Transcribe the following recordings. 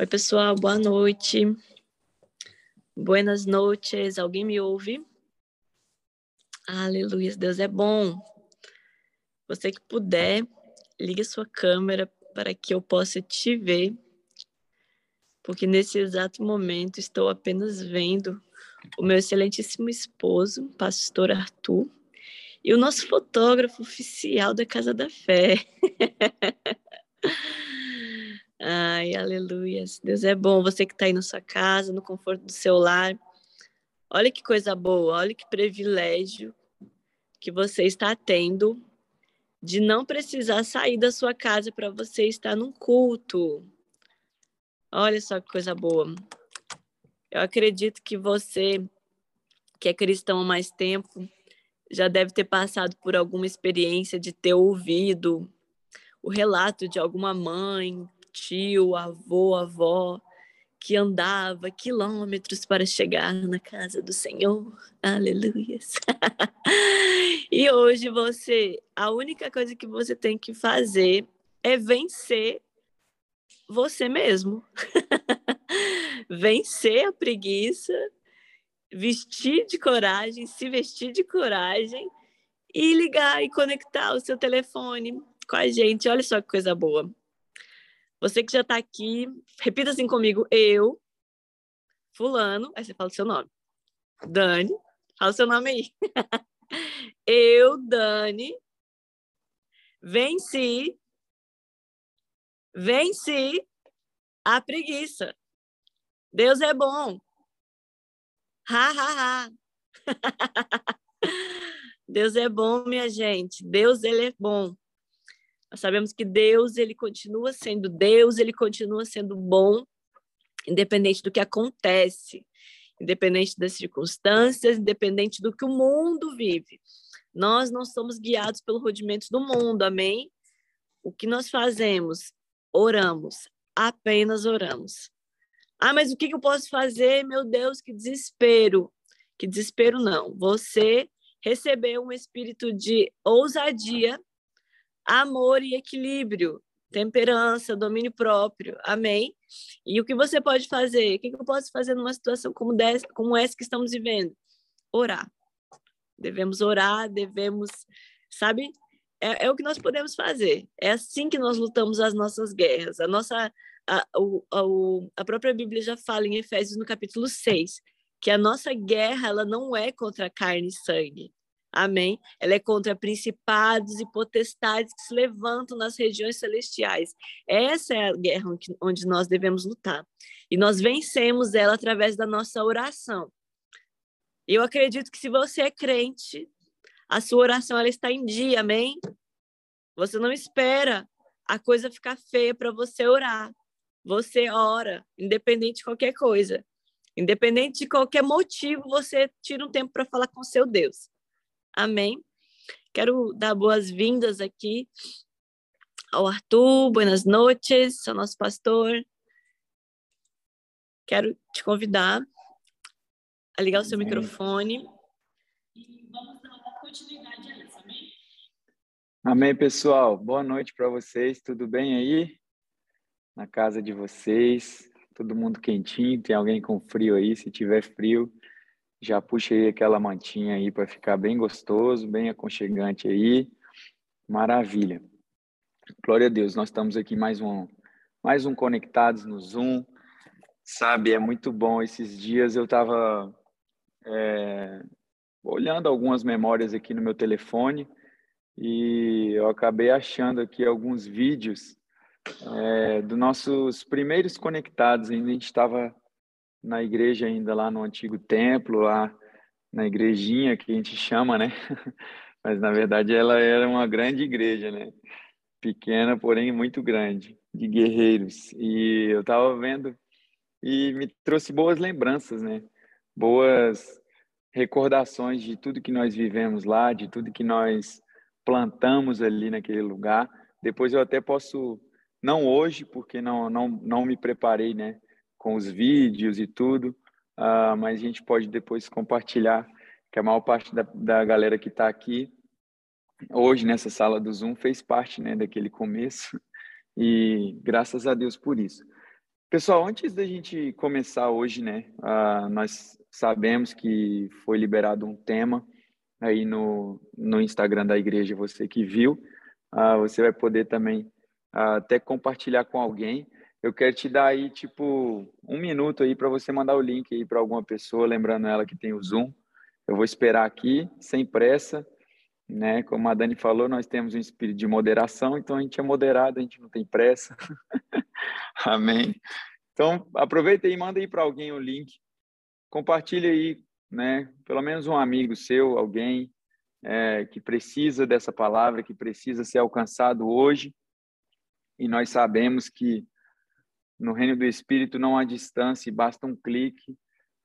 Oi, pessoal, boa noite. Buenas noches. Alguém me ouve? Aleluia, Deus é bom. Você que puder, ligue sua câmera para que eu possa te ver, porque nesse exato momento estou apenas vendo o meu excelentíssimo esposo, pastor Arthur, e o nosso fotógrafo oficial da Casa da Fé. Ai, aleluia. Deus é bom. Você que está aí na sua casa, no conforto do seu lar. Olha que coisa boa, olha que privilégio que você está tendo de não precisar sair da sua casa para você estar num culto. Olha só que coisa boa. Eu acredito que você, que é cristão há mais tempo, já deve ter passado por alguma experiência de ter ouvido o relato de alguma mãe, tio, avô, avó que andava quilômetros para chegar na casa do Senhor. Aleluia. e hoje você, a única coisa que você tem que fazer é vencer você mesmo. vencer a preguiça vestir de coragem, se vestir de coragem e ligar e conectar o seu telefone com a gente. Olha só que coisa boa. Você que já está aqui, repita assim comigo: eu, Fulano, aí você fala o seu nome. Dani, fala o seu nome aí. eu, Dani, venci, venci a preguiça. Deus é bom. Ha, ha, ha. Deus é bom, minha gente. Deus, ele é bom. Nós sabemos que Deus, ele continua sendo Deus, ele continua sendo bom, independente do que acontece, independente das circunstâncias, independente do que o mundo vive. Nós não somos guiados pelo rudimento do mundo, amém? O que nós fazemos? Oramos, apenas oramos. Ah, mas o que, eu posso fazer? Meu Deus, que desespero. Que desespero não. Você recebeu um espírito de ousadia, amor e equilíbrio, temperança, domínio próprio. Amém? E o que você pode fazer? O que eu posso fazer numa situação como, dessa, como essa que estamos vivendo? Orar. Devemos orar, devemos, sabe? É, é o que nós podemos fazer. É assim que nós lutamos as nossas guerras. A nossa a, a, a própria Bíblia já fala em Efésios no capítulo 6 que a nossa guerra ela não é contra carne e sangue. Amém? Ela é contra principados e potestades que se levantam nas regiões celestiais. Essa é a guerra onde nós devemos lutar. E nós vencemos ela através da nossa oração. Eu acredito que se você é crente, a sua oração ela está em dia, amém? Você não espera a coisa ficar feia para você orar. Você ora, independente de qualquer coisa. Independente de qualquer motivo, você tira um tempo para falar com seu Deus. Amém? Quero dar boas-vindas aqui ao Arthur, buenas noches, seu nosso pastor. Quero te convidar a ligar o seu amém. microfone e vamos dar continuidade a isso, amém? Amém, pessoal. Boa noite para vocês. Tudo bem aí? na casa de vocês, todo mundo quentinho, tem alguém com frio aí, se tiver frio, já puxa aí aquela mantinha aí para ficar bem gostoso, bem aconchegante aí. Maravilha. Glória a Deus, nós estamos aqui mais um mais um conectados no Zoom. Sabe, é muito bom esses dias eu estava é, olhando algumas memórias aqui no meu telefone e eu acabei achando aqui alguns vídeos é, dos nossos primeiros conectados, a gente estava na igreja ainda lá no antigo templo, lá na igrejinha que a gente chama, né? Mas na verdade ela era uma grande igreja, né? Pequena, porém muito grande, de guerreiros. E eu estava vendo e me trouxe boas lembranças, né? Boas recordações de tudo que nós vivemos lá, de tudo que nós plantamos ali naquele lugar. Depois eu até posso não hoje, porque não, não, não me preparei né, com os vídeos e tudo, uh, mas a gente pode depois compartilhar, que a maior parte da, da galera que está aqui hoje nessa sala do Zoom fez parte né, daquele começo, e graças a Deus por isso. Pessoal, antes da gente começar hoje, né, uh, nós sabemos que foi liberado um tema aí no, no Instagram da igreja, você que viu, uh, você vai poder também uh, até compartilhar com alguém. Eu quero te dar aí, tipo, um minuto aí para você mandar o link aí para alguma pessoa, lembrando ela que tem o Zoom. Eu vou esperar aqui, sem pressa, né? Como a Dani falou, nós temos um espírito de moderação, então a gente é moderado, a gente não tem pressa. Amém. Então, aproveita e manda aí para alguém o link. Compartilha aí, né? Pelo menos um amigo seu, alguém é, que precisa dessa palavra, que precisa ser alcançado hoje. E nós sabemos que no reino do Espírito não há distância, basta um clique,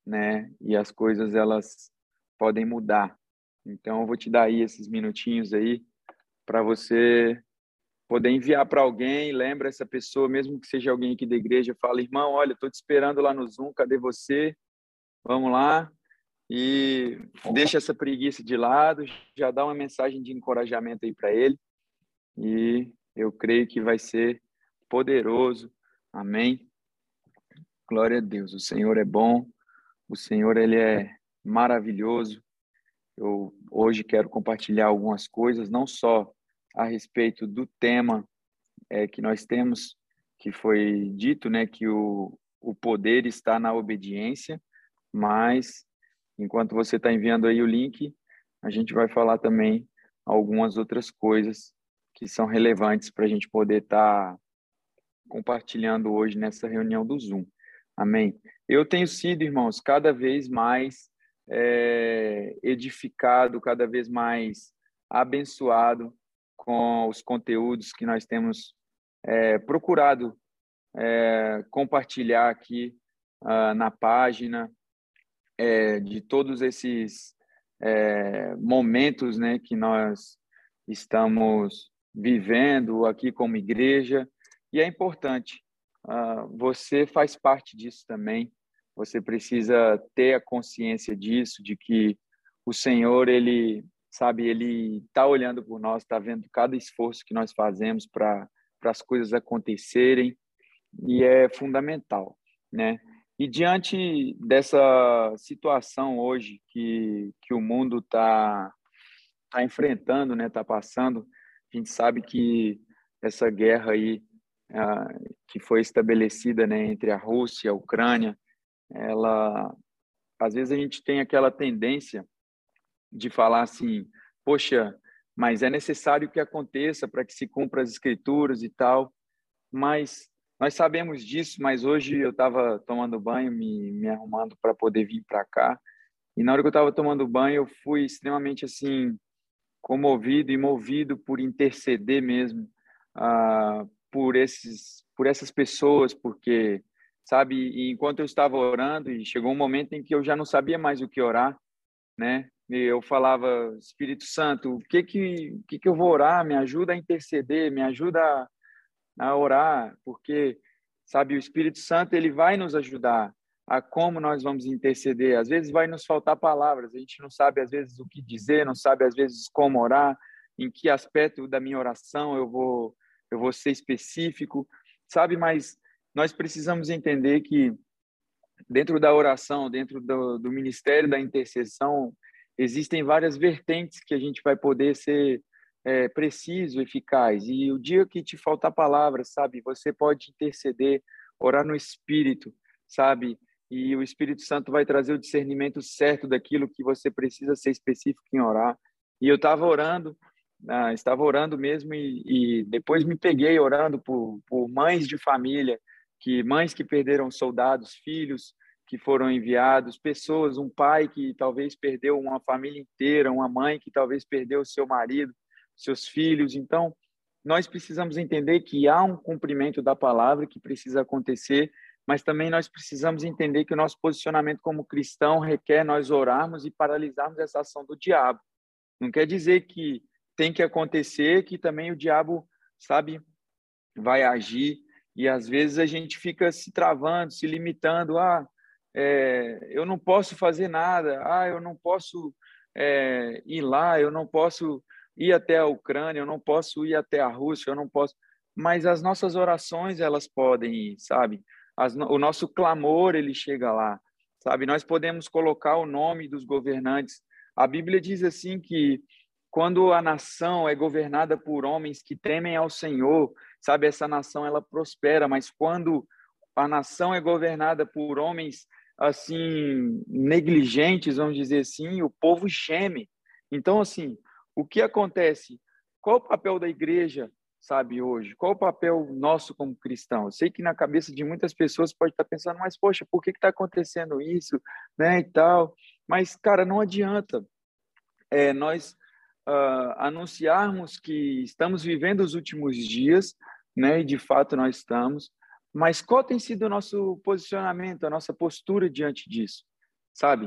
né? E as coisas elas podem mudar. Então eu vou te dar aí esses minutinhos aí para você poder enviar para alguém, lembra essa pessoa, mesmo que seja alguém aqui da igreja, fala: "Irmão, olha, estou te esperando lá no Zoom, cadê você? Vamos lá". E deixa essa preguiça de lado, já dá uma mensagem de encorajamento aí para ele. E eu creio que vai ser poderoso Amém. Glória a Deus. O Senhor é bom. O Senhor ele é maravilhoso. Eu hoje quero compartilhar algumas coisas, não só a respeito do tema é, que nós temos, que foi dito, né, que o, o poder está na obediência, mas enquanto você está enviando aí o link, a gente vai falar também algumas outras coisas que são relevantes para a gente poder estar tá compartilhando hoje nessa reunião do Zoom. Amém. Eu tenho sido, irmãos, cada vez mais é, edificado, cada vez mais abençoado com os conteúdos que nós temos é, procurado é, compartilhar aqui uh, na página, é, de todos esses é, momentos né, que nós estamos vivendo aqui como igreja e é importante, uh, você faz parte disso também. Você precisa ter a consciência disso, de que o Senhor, ele, sabe, ele está olhando por nós, está vendo cada esforço que nós fazemos para as coisas acontecerem, e é fundamental, né? E diante dessa situação hoje que, que o mundo está tá enfrentando, né, está passando, a gente sabe que essa guerra aí que foi estabelecida né, entre a Rússia e a Ucrânia, ela, às vezes a gente tem aquela tendência de falar assim, poxa, mas é necessário que aconteça para que se cumpra as escrituras e tal, mas nós sabemos disso, mas hoje eu estava tomando banho, me, me arrumando para poder vir para cá, e na hora que eu estava tomando banho, eu fui extremamente assim comovido e movido por interceder mesmo ah, por esses por essas pessoas, porque sabe, enquanto eu estava orando e chegou um momento em que eu já não sabia mais o que orar, né? E eu falava, Espírito Santo, o que que o que que eu vou orar? Me ajuda a interceder, me ajuda a, a orar, porque sabe, o Espírito Santo ele vai nos ajudar a como nós vamos interceder. Às vezes vai nos faltar palavras, a gente não sabe às vezes o que dizer, não sabe às vezes como orar, em que aspecto da minha oração eu vou eu vou ser específico, sabe? Mas nós precisamos entender que dentro da oração, dentro do, do ministério da intercessão, existem várias vertentes que a gente vai poder ser é, preciso, eficaz. E o dia que te faltar palavras, sabe? Você pode interceder, orar no Espírito, sabe? E o Espírito Santo vai trazer o discernimento certo daquilo que você precisa ser específico em orar. E eu estava orando ah, estava orando mesmo e, e, depois me peguei orando por, por mães de família, que mães que perderam soldados, filhos que foram enviados, pessoas, um pai que talvez perdeu uma família inteira, uma mãe que talvez perdeu seu marido, seus filhos. Então, nós precisamos entender que há um cumprimento da palavra que precisa acontecer, mas também nós precisamos entender que o nosso posicionamento como cristão requer nós orarmos e paralisarmos essa ação do diabo. Não quer dizer que tem que acontecer, que também o diabo, sabe, vai agir. E às vezes a gente fica se travando, se limitando. Ah, é, eu não posso fazer nada. Ah, eu não posso é, ir lá. Eu não posso ir até a Ucrânia. Eu não posso ir até a Rússia. Eu não posso. Mas as nossas orações elas podem ir, sabe? as, o nosso clamor ele chega lá, sabe? Nós podemos colocar o nome dos governantes. A Bíblia diz assim que quando a nação é governada por homens que temem ao Senhor, sabe, essa nação ela prospera, mas quando a nação é governada por homens assim negligentes, vamos dizer assim, o povo geme. Então assim, o que acontece? Qual o papel da igreja, sabe, hoje? Qual o papel nosso como cristão? Eu sei que na cabeça de muitas pessoas pode estar pensando, mas poxa, por que está acontecendo isso, né, e tal? Mas cara, não adianta. É, nós uh, anunciarmos que estamos vivendo os últimos dias, né? E de fato nós estamos. Mas qual tem sido o nosso posicionamento, a nossa postura diante disso, sabe?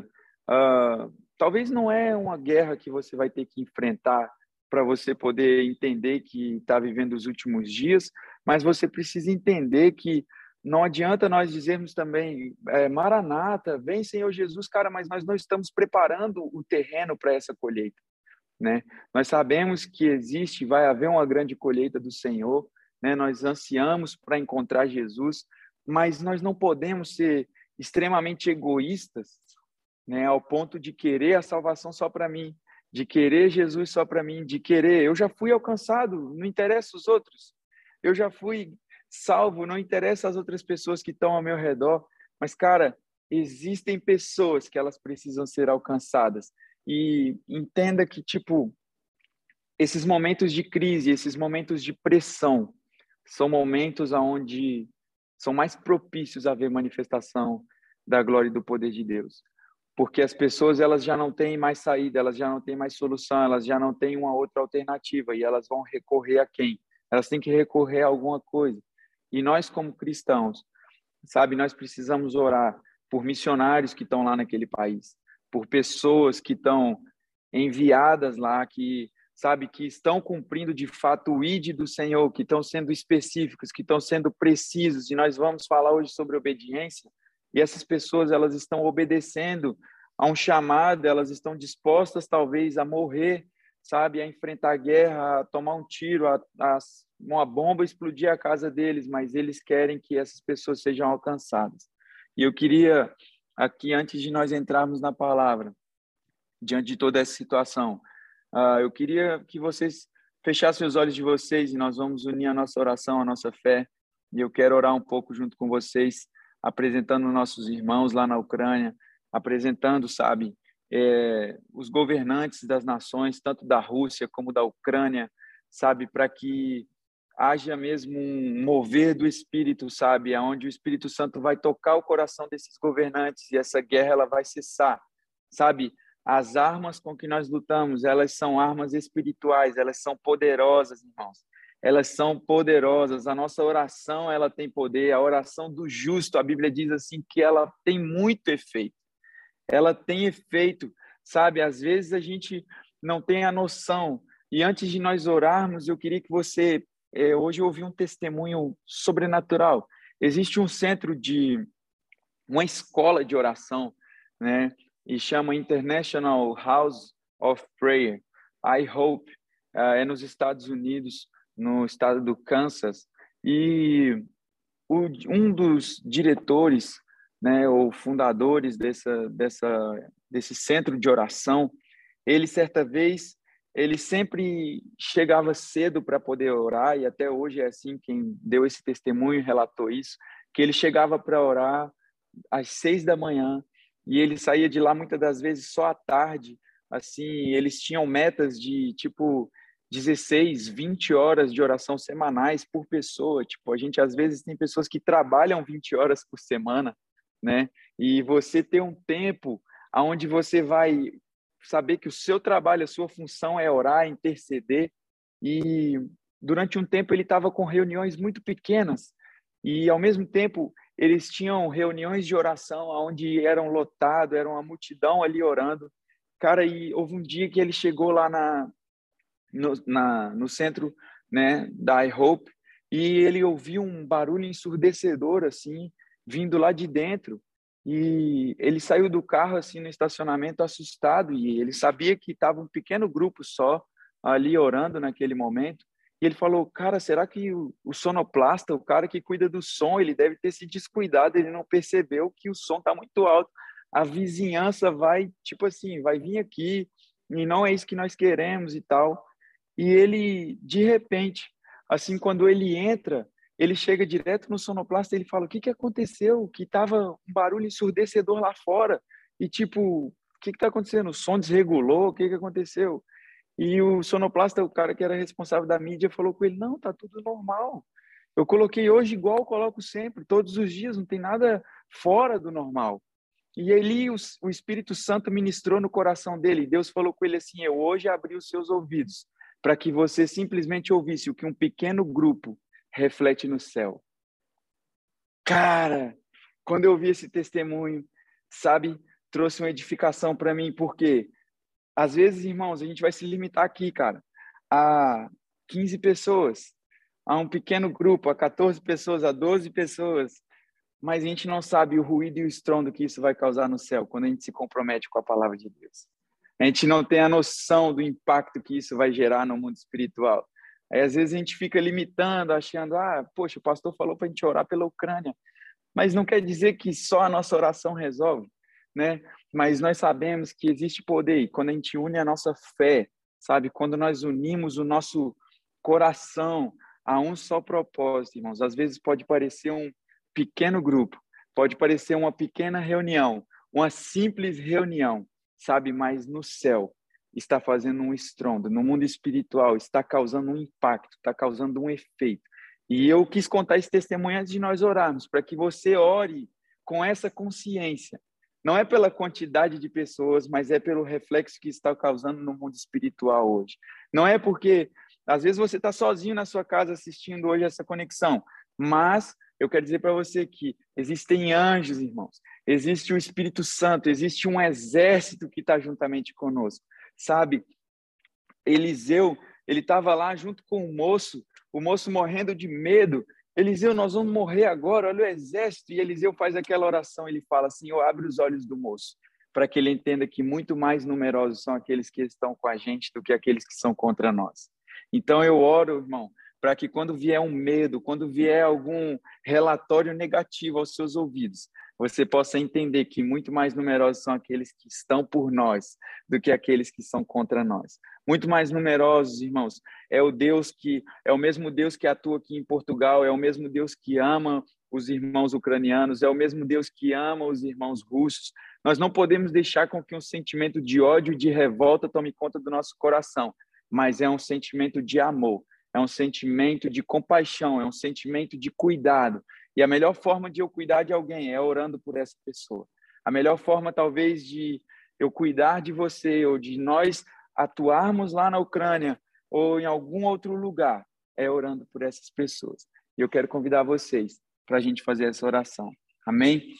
Uh, talvez não é uma guerra que você vai ter que enfrentar para você poder entender que está vivendo os últimos dias, mas você precisa entender que não adianta nós dizermos também, é, Maranata, vem Senhor Jesus, cara, mas nós não estamos preparando o terreno para essa colheita né? Nós sabemos que existe, vai haver uma grande colheita do Senhor, né? Nós ansiamos para encontrar Jesus, mas nós não podemos ser extremamente egoístas, né? Ao ponto de querer a salvação só para mim, de querer Jesus só para mim, de querer, eu já fui alcançado, não interessa os outros. Eu já fui salvo, não interessa as outras pessoas que estão ao meu redor, mas cara, existem pessoas que elas precisam ser alcançadas e entenda que tipo esses momentos de crise, esses momentos de pressão são momentos aonde são mais propícios a ver manifestação da glória e do poder de Deus. Porque as pessoas elas já não têm mais saída, elas já não têm mais solução, elas já não têm uma outra alternativa e elas vão recorrer a quem? Elas têm que recorrer a alguma coisa. E nós como cristãos, sabe, nós precisamos orar por missionários que estão lá naquele país por pessoas que estão enviadas lá, que sabe que estão cumprindo de fato o id do Senhor, que estão sendo específicos, que estão sendo precisos. E nós vamos falar hoje sobre obediência. E essas pessoas elas estão obedecendo a um chamado, elas estão dispostas talvez a morrer, sabe, a enfrentar a guerra, a tomar um tiro, a, a uma bomba explodir a casa deles, mas eles querem que essas pessoas sejam alcançadas. E eu queria aqui antes de nós entrarmos na palavra, diante de toda essa situação. Uh, eu queria que vocês fechassem os olhos de vocês e nós vamos unir a nossa oração, a nossa fé. E eu quero orar um pouco junto com vocês, apresentando nossos irmãos lá na Ucrânia, apresentando, sabe, é, os governantes das nações, tanto da Rússia como da Ucrânia, sabe, para que haja mesmo um mover do Espírito, sabe, aonde o Espírito Santo vai tocar o coração desses governantes e essa guerra ela vai cessar, sabe? As armas com que nós lutamos, elas são armas espirituais, elas são poderosas, irmãos. Elas são poderosas. A nossa oração, ela tem poder. A oração do justo, a Bíblia diz assim que ela tem muito efeito. Ela tem efeito, sabe? Às vezes a gente não tem a noção. E antes de nós orarmos, eu queria que você é, hoje eu ouvi um testemunho sobrenatural. Existe um centro de uma escola de oração, né? E chama International House of Prayer. I Hope uh, é nos Estados Unidos, no estado do Kansas. E o, um dos diretores, né, ou fundadores dessa, dessa, desse centro de oração, ele certa vez ele sempre chegava cedo para poder orar, e até hoje é assim, quem deu esse testemunho relatou isso, que ele chegava para orar às seis da manhã, e ele saía de lá muitas das vezes só à tarde, assim, eles tinham metas de, tipo, 16, 20 horas de oração semanais por pessoa, tipo, a gente às vezes tem pessoas que trabalham 20 horas por semana, né, e você ter um tempo aonde você vai saber que o seu trabalho, a sua função é orar, interceder. E durante um tempo ele estava com reuniões muito pequenas e ao mesmo tempo eles tinham reuniões de oração onde eram lotado, era uma multidão ali orando. Cara, e houve um dia que ele chegou lá na no, na, no centro, né, da I Hope e ele ouviu um barulho ensurdecedor assim, vindo lá de dentro. E ele saiu do carro assim no estacionamento assustado e ele sabia que estava um pequeno grupo só ali orando naquele momento. E ele falou, cara, será que o, sonoplasta, o cara que cuida do som, ele deve ter se descuidado, ele não percebeu que o som está muito alto. A vizinhança vai, tipo assim, vai vir aqui e não é isso que nós queremos e tal. E ele, de repente, assim, quando ele entra, ele chega direto no sonoplasta e ele fala, o que, que aconteceu? Que tava um barulho ensurdecedor lá fora. E tipo, o que está acontecendo? O som desregulou? O que, que aconteceu? E o sonoplasta, o cara que era responsável da mídia, falou com ele: não, tá tudo normal. Eu coloquei hoje igual eu coloco sempre, todos os dias, não tem nada fora do normal. E ali o, o Espírito Santo ministrou no coração dele. Deus falou com ele assim: Eu hoje abri os seus ouvidos para que você simplesmente ouvisse o que um pequeno grupo reflete no céu. Cara, quando eu vi esse testemunho, sabe, trouxe uma edificação para mim, porque às vezes, irmãos, a gente vai se limitar aqui, cara, a 15 pessoas, a um pequeno grupo, a 14 pessoas, a 12 pessoas, mas a gente não sabe o ruído e o estrondo que isso vai causar no céu quando a gente se compromete com a palavra de Deus. A gente não tem a noção do impacto que isso vai gerar no mundo espiritual. Aí, às vezes, a gente fica limitando, achando, ah, poxa, o pastor falou para a gente orar pela Ucrânia. Mas não quer dizer que só a nossa oração resolve né? Mas nós sabemos que existe poder e quando a gente une a nossa fé, sabe? Quando nós unimos o nosso coração a um só propósito, irmãos. Às vezes pode parecer um pequeno grupo, pode parecer uma pequena reunião, uma simples reunião, sabe? Mas no céu está fazendo um estrondo, no mundo espiritual está causando um impacto, está causando um efeito. E eu quis contar esse testemunho antes de nós orarmos, para que você ore com essa consciência não é pela quantidade de pessoas, mas é pelo reflexo que está causando no mundo espiritual hoje. Não é porque, às vezes, você está sozinho na sua casa assistindo hoje essa conexão, mas eu quero dizer para você que existem anjos, irmãos, existe o Espírito Santo, existe um exército que está juntamente conosco, sabe? Eliseu, ele estava lá junto com o moço, o moço morrendo de medo, Eliseu, nós vamos morrer agora, olha o exército. E Eliseu faz aquela oração, ele fala assim: Eu abre os olhos do moço, para que ele entenda que muito mais numerosos são aqueles que estão com a gente do que aqueles que são contra nós. Então eu oro, irmão, para que quando vier um medo, quando vier algum relatório negativo aos seus ouvidos, você possa entender que muito mais numerosos são aqueles que estão por nós do que aqueles que são contra nós. Muito mais numerosos, irmãos, é o Deus que é o mesmo Deus que atua aqui em Portugal, é o mesmo Deus que ama os irmãos ucranianos, é o mesmo Deus que ama os irmãos russos. Nós não podemos deixar com que um sentimento de ódio e de revolta tome conta do nosso coração, mas é um sentimento de amor, é um sentimento de compaixão, é um sentimento de cuidado, e a melhor forma de eu cuidar de alguém é orando por essa pessoa. A melhor forma, talvez, de eu cuidar de você ou de nós atuarmos lá na Ucrânia ou em algum outro lugar é orando por essas pessoas. E eu quero convidar vocês para a gente fazer essa oração. Amém?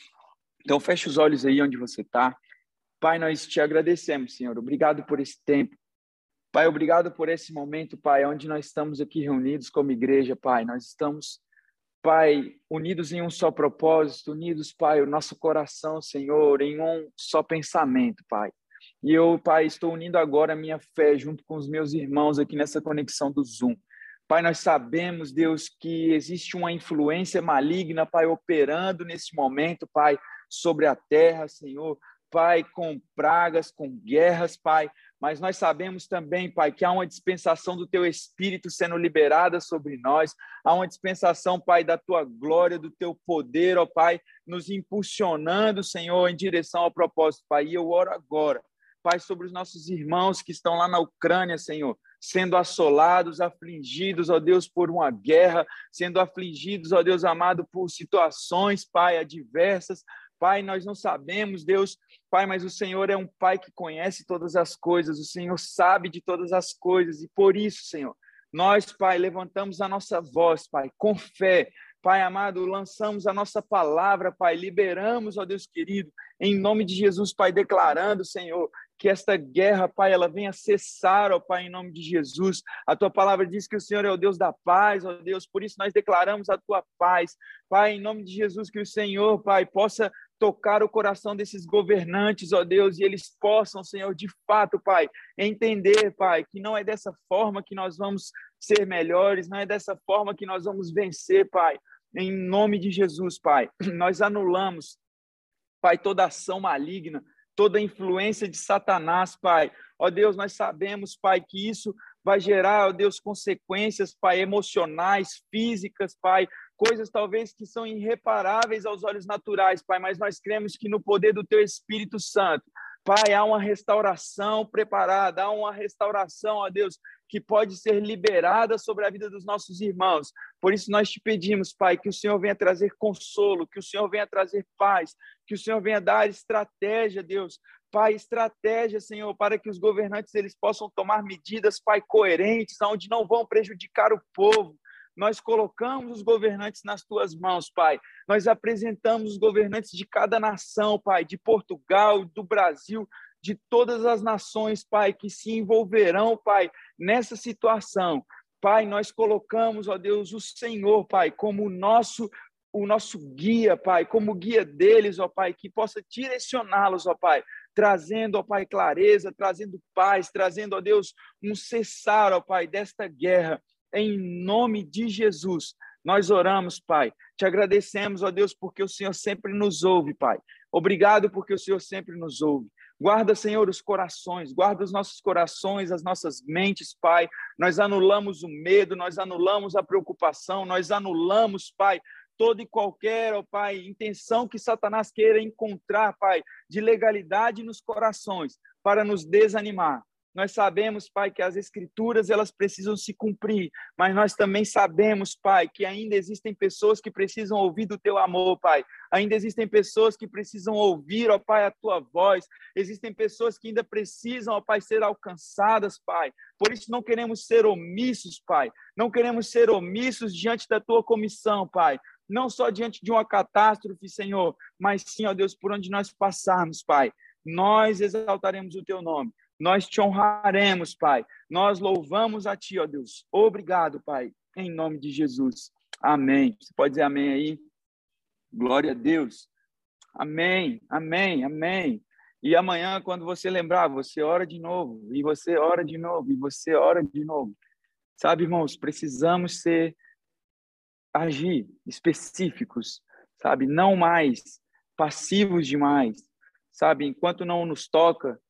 Então, feche os olhos aí onde você está. Pai, nós te agradecemos, Senhor. Obrigado por esse tempo. Pai, obrigado por esse momento, Pai, onde nós estamos aqui reunidos como igreja, Pai. Nós estamos Pai, unidos em um só propósito, unidos, Pai, o nosso coração, Senhor, em um só pensamento, Pai. E eu, Pai, estou unindo agora a minha fé junto com os meus irmãos aqui nessa conexão do Zoom. Pai, nós sabemos, Deus, que existe uma influência maligna, Pai, operando nesse momento, Pai, sobre a terra, Senhor. Pai, com pragas, com guerras, Pai, mas nós sabemos também, Pai, que há uma dispensação do Teu Espírito sendo liberada sobre nós, há uma dispensação, Pai, da Tua glória, do Teu poder, ó Pai, nos impulsionando, Senhor, em direção ao propósito, Pai. E eu oro agora, Pai, sobre os nossos irmãos que estão lá na Ucrânia, Senhor, sendo assolados, afligidos, ó Deus, por uma guerra, sendo afligidos, ó Deus amado, por situações, Pai, adversas. Pai, nós não sabemos, Deus, Pai, mas o Senhor é um Pai que conhece todas as coisas, o Senhor sabe de todas as coisas, e por isso, Senhor, nós, Pai, levantamos a nossa voz, Pai, com fé, Pai amado, lançamos a nossa palavra, Pai, liberamos, ó Deus querido, em nome de Jesus, Pai, declarando, Senhor, que esta guerra, Pai, ela venha cessar, ó Pai, em nome de Jesus. A tua palavra diz que o Senhor é o Deus da paz, ó Deus, por isso nós declaramos a tua paz. Pai, em nome de Jesus, que o Senhor, Pai, possa tocar o coração desses governantes, ó Deus, e eles possam, Senhor, de fato, Pai, entender, Pai, que não é dessa forma que nós vamos ser melhores, não é dessa forma que nós vamos vencer, Pai. Em nome de Jesus, Pai, nós anulamos, Pai, toda ação maligna, toda influência de Satanás, Pai. Ó Deus, nós sabemos, Pai, que isso vai gerar, ó Deus, consequências, Pai, emocionais, físicas, Pai, coisas talvez que são irreparáveis aos olhos naturais, Pai, mas nós cremos que no poder do Teu Espírito Santo, Pai, há uma restauração preparada, há uma restauração, ó Deus, que pode ser liberada sobre a vida dos nossos irmãos. Por isso nós te pedimos, Pai, que o Senhor venha trazer consolo, que o Senhor venha trazer paz, que o Senhor venha dar estratégia, Deus. Pai, estratégia, Senhor, para que os governantes eles possam tomar medidas, Pai, coerentes, onde não vão prejudicar o povo, nós colocamos os governantes nas tuas mãos, Pai. Nós apresentamos os governantes de cada nação, Pai, de Portugal, do Brasil, de todas as nações, Pai, que se envolverão, Pai, nessa situação. Pai, nós colocamos, ó Deus, o Senhor, Pai, como o nosso o nosso guia, Pai, como guia deles, ó Pai, que possa direcioná-los, ó Pai, trazendo, ó Pai, clareza, trazendo paz, trazendo, ó Deus, um cessar, ó Pai, desta guerra em nome de Jesus. Nós oramos, Pai. Te agradecemos, ó Deus, porque o Senhor sempre nos ouve, Pai. Obrigado porque o Senhor sempre nos ouve. Guarda, Senhor, os corações, guarda os nossos corações, as nossas mentes, Pai. Nós anulamos o medo, nós anulamos a preocupação, nós anulamos, Pai, toda e qualquer, ó Pai, intenção que Satanás queira encontrar, Pai, de legalidade nos corações para nos desanimar. Nós sabemos, Pai, que as escrituras elas precisam se cumprir, mas nós também sabemos, Pai, que ainda existem pessoas que precisam ouvir do teu amor, Pai. Ainda existem pessoas que precisam ouvir, ó Pai, a tua voz. Existem pessoas que ainda precisam, ó Pai, ser alcançadas, Pai. Por isso não queremos ser omissos, Pai. Não queremos ser omissos diante da tua comissão, Pai não só diante de uma catástrofe, Senhor, mas sim, ó Deus, por onde nós passarmos, Pai. Nós exaltaremos o teu nome. Nós te honraremos, Pai. Nós louvamos a Ti, ó Deus. Obrigado, Pai, em nome de Jesus. Amém. Você pode dizer amém aí? Glória a Deus. Amém, amém, amém. E amanhã, quando você lembrar, você ora de novo, e você ora de novo, e você ora de novo. Sabe, irmãos, precisamos ser, agir específicos, sabe? Não mais passivos demais, sabe? Enquanto não nos toca,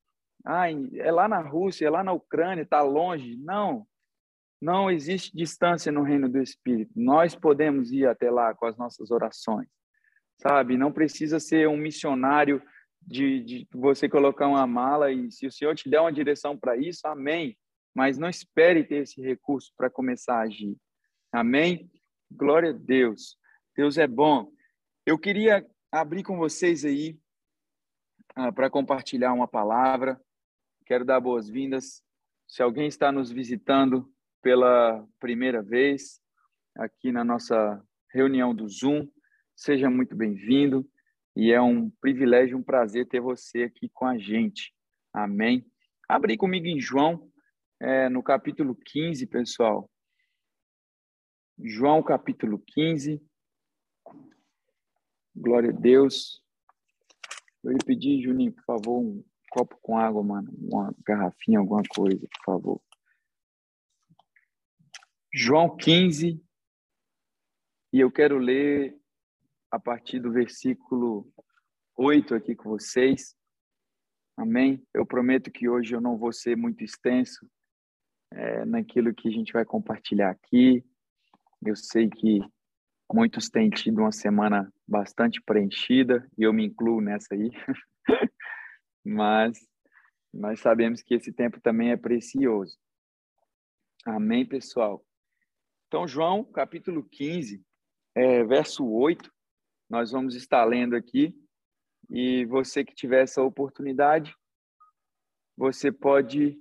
ah, é lá na Rússia, é lá na Ucrânia, está longe. Não, não existe distância no reino do Espírito. Nós podemos ir até lá com as nossas orações, sabe? Não precisa ser um missionário de, de você colocar uma mala e se o Senhor te der uma direção para isso, amém. Mas não espere ter esse recurso para começar a agir. Amém? Glória a Deus. Deus é bom. Eu queria abrir com vocês aí ah, para compartilhar uma palavra. Quero dar boas-vindas. Se alguém está nos visitando pela primeira vez aqui na nossa reunião do Zoom, seja muito bem-vindo. E é um privilégio, um prazer ter você aqui com a gente. Amém. Abri comigo em João, é, no capítulo 15, pessoal. João, capítulo 15. Glória a Deus. Eu ia pedir, Juninho, por favor, um copo com água, mano. Uma garrafinha, alguma coisa, por favor. João 15. E eu quero ler a partir do versículo 8 aqui com vocês. Amém? Eu prometo que hoje eu não vou ser muito extenso é, naquilo que a gente vai compartilhar aqui. Eu sei que muitos têm tido uma semana bastante preenchida e eu me incluo nessa aí. mas nós sabemos que esse tempo também é precioso. Amém, pessoal? Então, João, capítulo 15, é, verso 8, nós vamos estar lendo aqui. E você que tiver essa oportunidade, você pode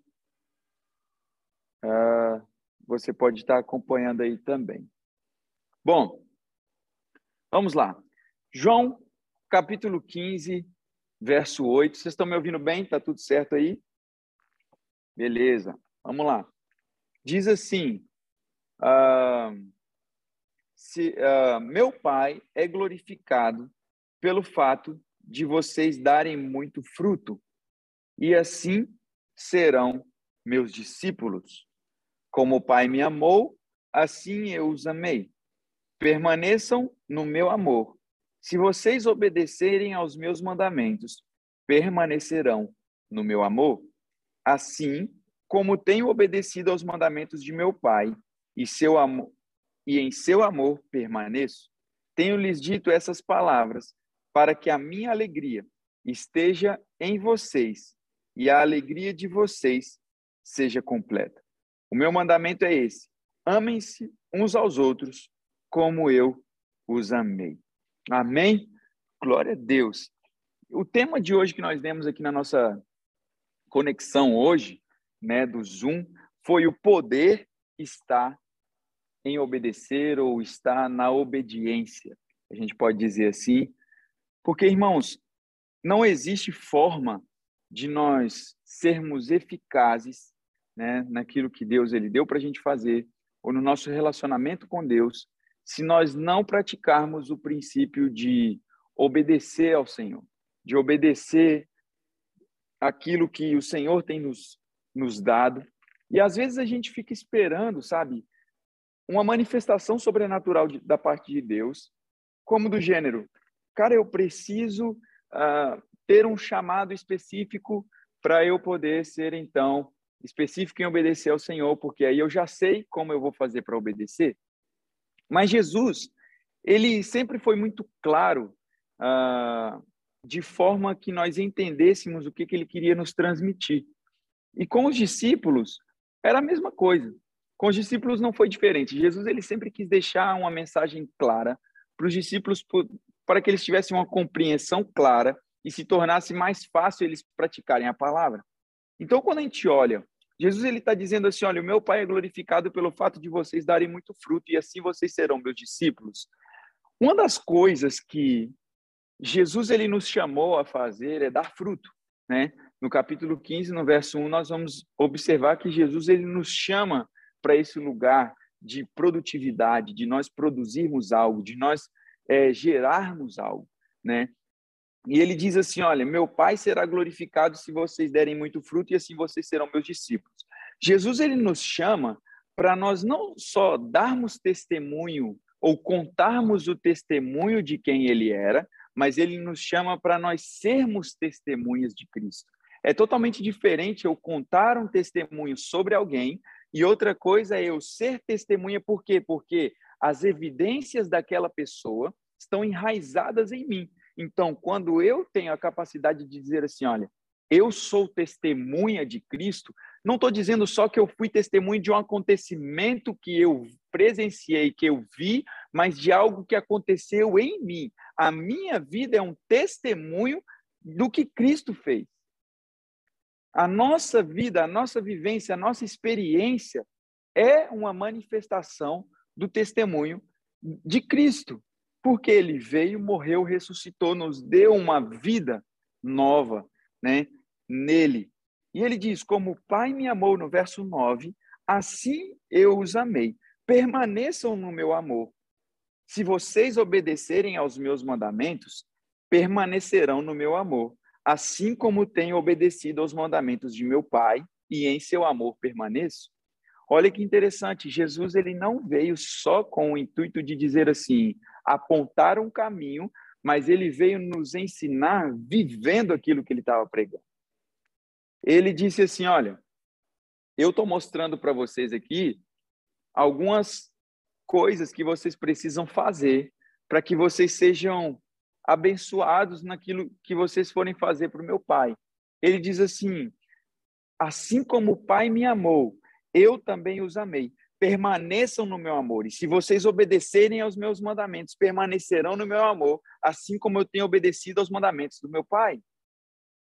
uh, você pode estar acompanhando aí também. Bom, vamos lá. João, capítulo 15, verso 8. Vocês estão me ouvindo bem? Está tudo certo aí? Beleza, vamos lá. Diz assim: uh, se, uh, Meu Pai é glorificado pelo fato de vocês darem muito fruto, e assim serão meus discípulos. Como o Pai me amou, assim eu os amei. Permaneçam no meu amor. Se vocês obedecerem aos meus mandamentos, permanecerão no meu amor. Assim como tenho obedecido aos mandamentos de meu Pai, e seu amor e em seu amor permaneço. Tenho lhes dito essas palavras para que a minha alegria esteja em vocês e a alegria de vocês seja completa. O meu mandamento é esse: amem-se uns aos outros como eu os amei. Amém? Glória a Deus. O tema de hoje que nós demos aqui na nossa conexão hoje, né, do Zoom, foi o poder está em obedecer ou está na obediência. A gente pode dizer assim, porque irmãos, não existe forma de nós sermos eficazes né, naquilo que Deus ele deu para a gente fazer, ou no nosso relacionamento com Deus, se nós não praticarmos o princípio de obedecer ao Senhor, de obedecer aquilo que o Senhor tem nos, nos dado. E às vezes a gente fica esperando, sabe, uma manifestação sobrenatural de, da parte de Deus, como do gênero, cara, eu preciso uh, ter um chamado específico para eu poder ser, então, específico em obedecer ao Senhor, porque aí eu já sei como eu vou fazer para obedecer. Mas Jesus, ele sempre foi muito claro, uh, de forma que nós entendêssemos o que, que ele queria nos transmitir. E com os discípulos, era a mesma coisa. Com os discípulos não foi diferente. Jesus ele sempre quis deixar uma mensagem clara para os discípulos para que eles tivessem uma compreensão clara e se tornasse mais fácil eles praticarem a palavra. Então, quando a gente olha, Jesus ele está dizendo assim, olha, o meu Pai é glorificado pelo fato de vocês darem muito fruto e assim vocês serão meus discípulos. Uma das coisas que Jesus ele nos chamou a fazer é dar fruto, né? No capítulo 15, no verso 1, nós vamos observar que Jesus ele nos chama para esse lugar de produtividade, de nós produzirmos algo, de nós é, gerarmos algo, né? E ele diz assim: Olha, meu Pai será glorificado se vocês derem muito fruto, e assim vocês serão meus discípulos. Jesus ele nos chama para nós não só darmos testemunho ou contarmos o testemunho de quem ele era, mas ele nos chama para nós sermos testemunhas de Cristo. É totalmente diferente eu contar um testemunho sobre alguém e outra coisa é eu ser testemunha, por quê? Porque as evidências daquela pessoa estão enraizadas em mim. Então, quando eu tenho a capacidade de dizer assim, olha, eu sou testemunha de Cristo, não estou dizendo só que eu fui testemunha de um acontecimento que eu presenciei, que eu vi, mas de algo que aconteceu em mim. A minha vida é um testemunho do que Cristo fez. A nossa vida, a nossa vivência, a nossa experiência é uma manifestação do testemunho de Cristo porque ele veio, morreu, ressuscitou, nos deu uma vida nova, né, nele. E ele diz: "Como o Pai me amou", no verso 9, assim eu os amei. Permaneçam no meu amor. Se vocês obedecerem aos meus mandamentos, permanecerão no meu amor, assim como tenho obedecido aos mandamentos de meu Pai, e em seu amor permaneço. Olha que interessante, Jesus ele não veio só com o intuito de dizer assim: apontar um caminho, mas ele veio nos ensinar vivendo aquilo que ele estava pregando. Ele disse assim: Olha, eu estou mostrando para vocês aqui algumas coisas que vocês precisam fazer para que vocês sejam abençoados naquilo que vocês forem fazer para o meu pai. Ele diz assim: assim como o pai me amou, eu também os amei permaneçam no meu amor. E se vocês obedecerem aos meus mandamentos, permanecerão no meu amor, assim como eu tenho obedecido aos mandamentos do meu Pai.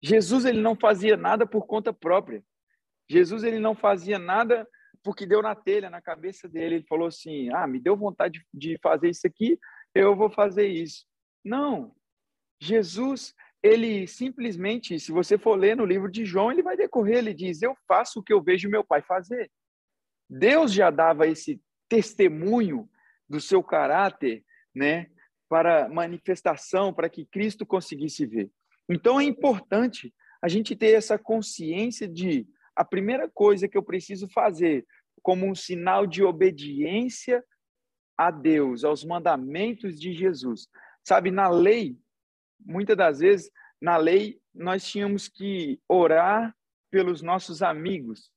Jesus ele não fazia nada por conta própria. Jesus ele não fazia nada porque deu na telha, na cabeça dele. Ele falou assim: "Ah, me deu vontade de fazer isso aqui, eu vou fazer isso". Não. Jesus ele simplesmente, se você for ler no livro de João, ele vai decorrer, ele diz: "Eu faço o que eu vejo meu pai fazer". Deus já dava esse testemunho do seu caráter, né, para manifestação, para que Cristo conseguisse ver. Então é importante a gente ter essa consciência de a primeira coisa que eu preciso fazer como um sinal de obediência a Deus, aos mandamentos de Jesus. Sabe, na lei, muitas das vezes, na lei, nós tínhamos que orar pelos nossos amigos,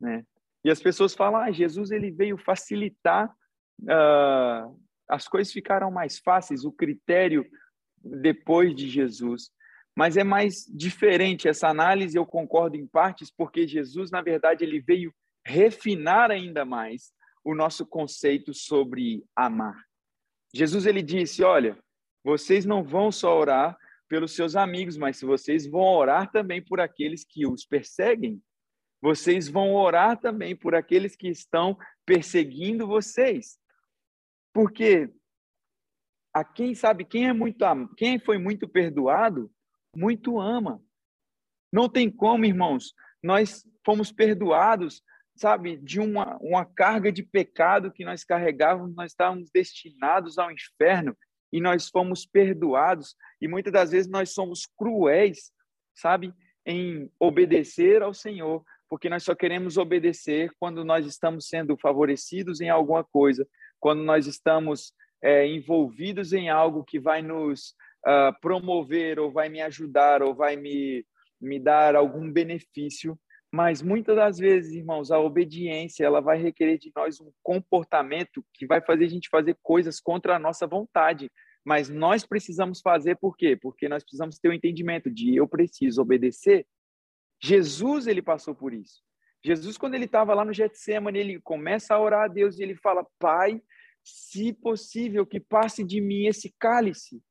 né? E as pessoas falam, ah, Jesus ele veio facilitar, uh, as coisas ficaram mais fáceis, o critério depois de Jesus. Mas é mais diferente essa análise, eu concordo em partes, porque Jesus, na verdade, ele veio refinar ainda mais o nosso conceito sobre amar. Jesus ele disse, olha, vocês não vão só orar pelos seus amigos, mas vocês vão orar também por aqueles que os perseguem. Vocês vão orar também por aqueles que estão perseguindo vocês. Porque a quem sabe quem é muito quem foi muito perdoado, muito ama. Não tem como, irmãos. Nós fomos perdoados, sabe, de uma, uma carga de pecado que nós carregávamos, nós estávamos destinados ao inferno e nós fomos perdoados e muitas das vezes nós somos cruéis, sabe, em obedecer ao Senhor, porque nós só queremos obedecer quando nós estamos sendo favorecidos em alguma coisa, quando nós estamos é, envolvidos em algo que vai nos uh, promover ou vai me ajudar ou vai me, me dar algum benefício. Mas muitas das vezes, irmãos, a obediência ela vai requerer de nós um comportamento que vai fazer a gente fazer coisas contra a nossa vontade. Mas nós precisamos fazer por quê? Porque nós precisamos ter o um entendimento de eu preciso obedecer. Jesus ele passou por isso. Jesus quando ele estava lá no Getsemane, ele começa a orar a Deus e ele fala: "Pai, se possível que passe de mim esse cálice,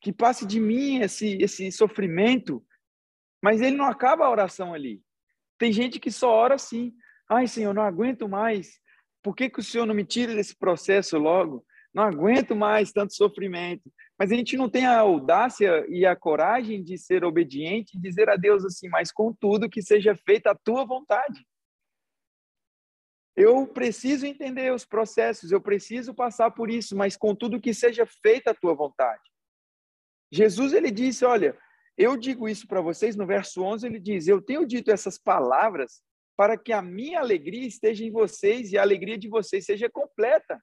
que passe de mim esse esse sofrimento, mas ele não acaba a oração ali. Tem gente que só ora assim. Ai, Senhor, não aguento mais. Por que, que o Senhor não me tira desse processo logo? Não aguento mais tanto sofrimento. Mas a gente não tem a audácia e a coragem de ser obediente e dizer a Deus assim, mas contudo que seja feita a tua vontade. Eu preciso entender os processos, eu preciso passar por isso, mas contudo que seja feita a tua vontade. Jesus ele disse, olha, eu digo isso para vocês, no verso 11 ele diz: Eu tenho dito essas palavras para que a minha alegria esteja em vocês e a alegria de vocês seja completa.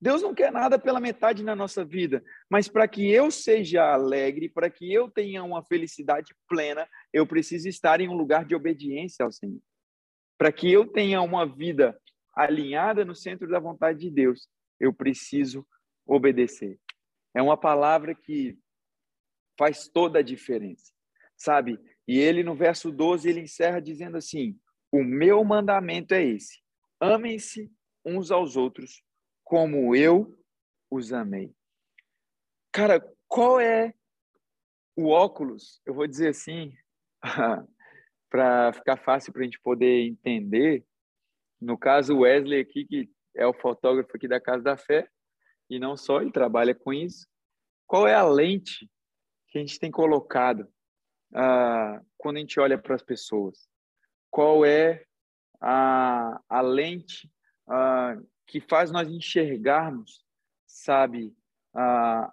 Deus não quer nada pela metade na nossa vida, mas para que eu seja alegre, para que eu tenha uma felicidade plena, eu preciso estar em um lugar de obediência ao Senhor. Para que eu tenha uma vida alinhada no centro da vontade de Deus, eu preciso obedecer. É uma palavra que faz toda a diferença, sabe? E ele, no verso 12, ele encerra dizendo assim: O meu mandamento é esse: amem-se uns aos outros como eu os amei. Cara, qual é o óculos? Eu vou dizer assim, para ficar fácil para a gente poder entender. No caso, o Wesley aqui, que é o fotógrafo aqui da Casa da Fé, e não só, ele trabalha com isso. Qual é a lente que a gente tem colocado ah, quando a gente olha para as pessoas? Qual é a, a lente ah, que faz nós enxergarmos, sabe,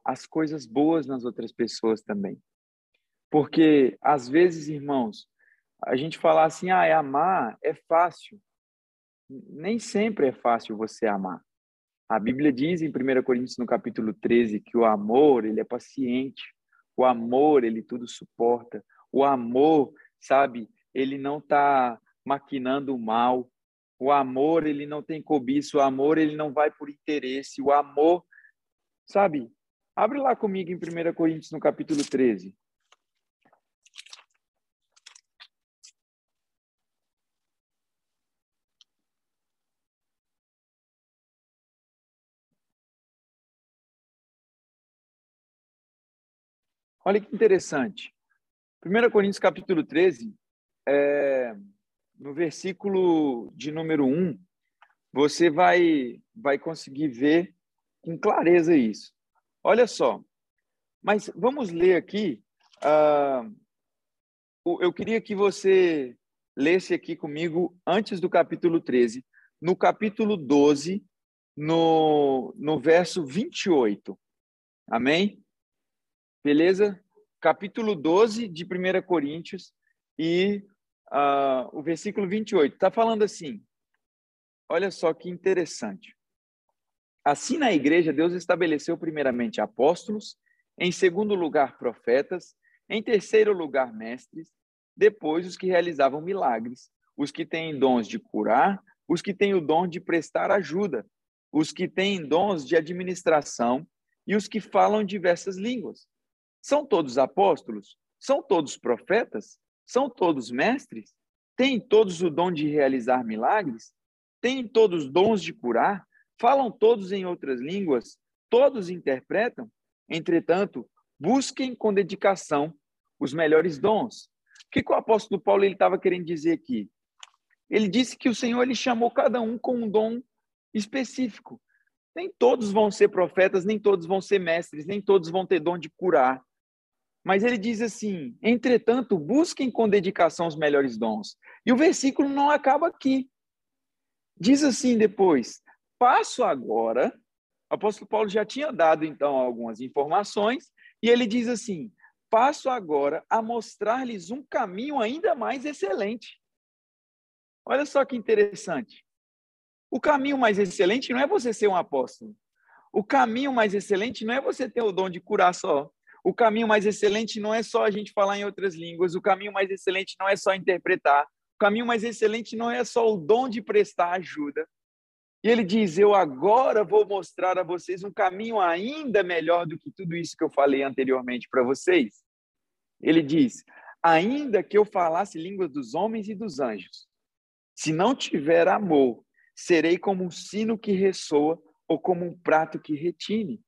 as coisas boas nas outras pessoas também? Porque, às vezes, irmãos, a gente falar assim, ah, é amar é fácil. Nem sempre é fácil você amar. A Bíblia diz em 1 Coríntios, no capítulo 13, que o amor, ele é paciente, o amor, ele tudo suporta. O amor, sabe, ele não está maquinando o mal. O amor, ele não tem cobiça. O amor, ele não vai por interesse. O amor, sabe? Abre lá comigo em 1 Coríntios, no capítulo 13. Olha que interessante. 1 Coríntios capítulo 13, é, no versículo de número 1, você vai, vai conseguir ver com clareza isso. Olha só, mas vamos ler aqui. Uh, eu queria que você lesse aqui comigo antes do capítulo 13. No capítulo 12, no, no verso 28. Amém? Beleza? Capítulo 12 de 1 Coríntios e uh, o versículo 28. Está falando assim. Olha só que interessante. Assim, na igreja, Deus estabeleceu primeiramente apóstolos, em segundo lugar, profetas, em terceiro lugar, mestres, depois os que realizavam milagres, os que têm dons de curar, os que têm o dom de prestar ajuda, os que têm dons de administração e os que falam diversas línguas. São todos apóstolos? São todos profetas? São todos mestres? Têm todos o dom de realizar milagres? Têm todos dons de curar? Falam todos em outras línguas? Todos interpretam? Entretanto, busquem com dedicação os melhores dons. O que, que o apóstolo Paulo estava querendo dizer aqui? Ele disse que o Senhor ele chamou cada um com um dom específico. Nem todos vão ser profetas, nem todos vão ser mestres, nem todos vão ter dom de curar. Mas ele diz assim: entretanto, busquem com dedicação os melhores dons. E o versículo não acaba aqui. Diz assim depois: passo agora. O apóstolo Paulo já tinha dado então algumas informações, e ele diz assim: passo agora a mostrar-lhes um caminho ainda mais excelente. Olha só que interessante. O caminho mais excelente não é você ser um apóstolo. O caminho mais excelente não é você ter o dom de curar só. O caminho mais excelente não é só a gente falar em outras línguas. O caminho mais excelente não é só interpretar. O caminho mais excelente não é só o dom de prestar ajuda. E ele diz: Eu agora vou mostrar a vocês um caminho ainda melhor do que tudo isso que eu falei anteriormente para vocês. Ele diz: Ainda que eu falasse línguas dos homens e dos anjos, se não tiver amor, serei como um sino que ressoa ou como um prato que retine.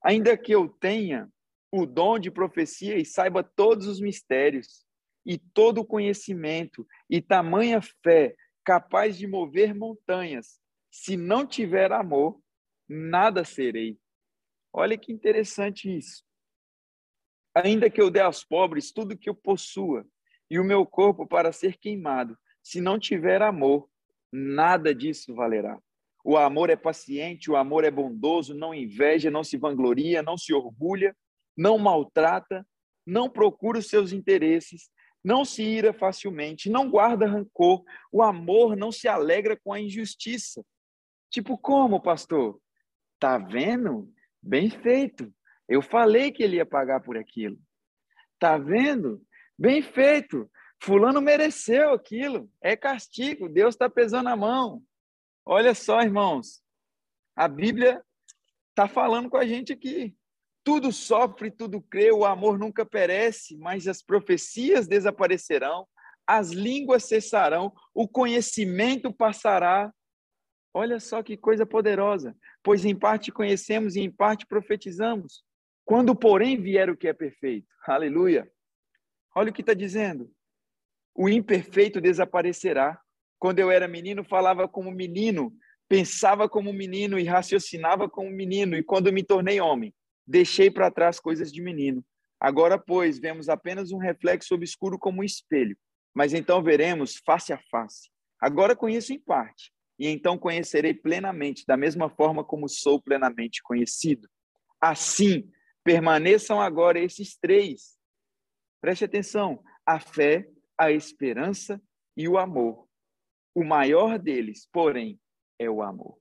Ainda que eu tenha o dom de profecia e saiba todos os mistérios, e todo o conhecimento e tamanha fé capaz de mover montanhas, se não tiver amor, nada serei. Olha que interessante isso. Ainda que eu dê aos pobres tudo que eu possua e o meu corpo para ser queimado, se não tiver amor, nada disso valerá. O amor é paciente, o amor é bondoso, não inveja, não se vangloria, não se orgulha, não maltrata, não procura os seus interesses, não se ira facilmente, não guarda rancor. O amor não se alegra com a injustiça. Tipo, como, pastor? Tá vendo? Bem feito. Eu falei que ele ia pagar por aquilo. Tá vendo? Bem feito. Fulano mereceu aquilo, é castigo, Deus está pesando a mão. Olha só, irmãos, a Bíblia está falando com a gente aqui. Tudo sofre, tudo crê, o amor nunca perece, mas as profecias desaparecerão, as línguas cessarão, o conhecimento passará. Olha só que coisa poderosa. Pois em parte conhecemos e em parte profetizamos. Quando, porém, vier o que é perfeito. Aleluia. Olha o que está dizendo o imperfeito desaparecerá. Quando eu era menino, falava como menino, pensava como menino e raciocinava como menino, e quando me tornei homem, deixei para trás coisas de menino. Agora, pois, vemos apenas um reflexo obscuro como um espelho, mas então veremos face a face. Agora conheço em parte, e então conhecerei plenamente, da mesma forma como sou plenamente conhecido. Assim, permaneçam agora esses três. Preste atenção: a fé, a esperança e o amor. O maior deles, porém, é o amor.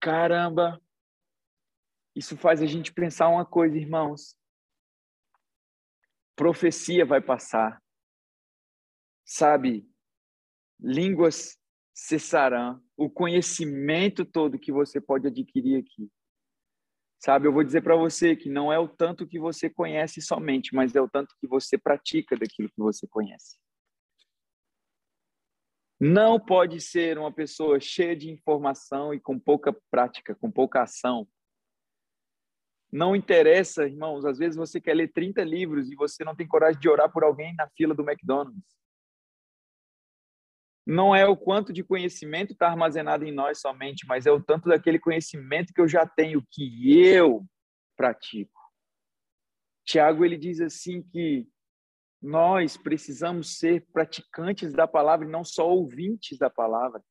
Caramba! Isso faz a gente pensar uma coisa, irmãos. Profecia vai passar. Sabe? Línguas cessarão. O conhecimento todo que você pode adquirir aqui. Sabe, eu vou dizer para você que não é o tanto que você conhece somente, mas é o tanto que você pratica daquilo que você conhece. Não pode ser uma pessoa cheia de informação e com pouca prática, com pouca ação. Não interessa, irmãos, às vezes você quer ler 30 livros e você não tem coragem de orar por alguém na fila do McDonald's. Não é o quanto de conhecimento está armazenado em nós somente, mas é o tanto daquele conhecimento que eu já tenho, que eu pratico. Tiago ele diz assim que nós precisamos ser praticantes da palavra e não só ouvintes da palavra.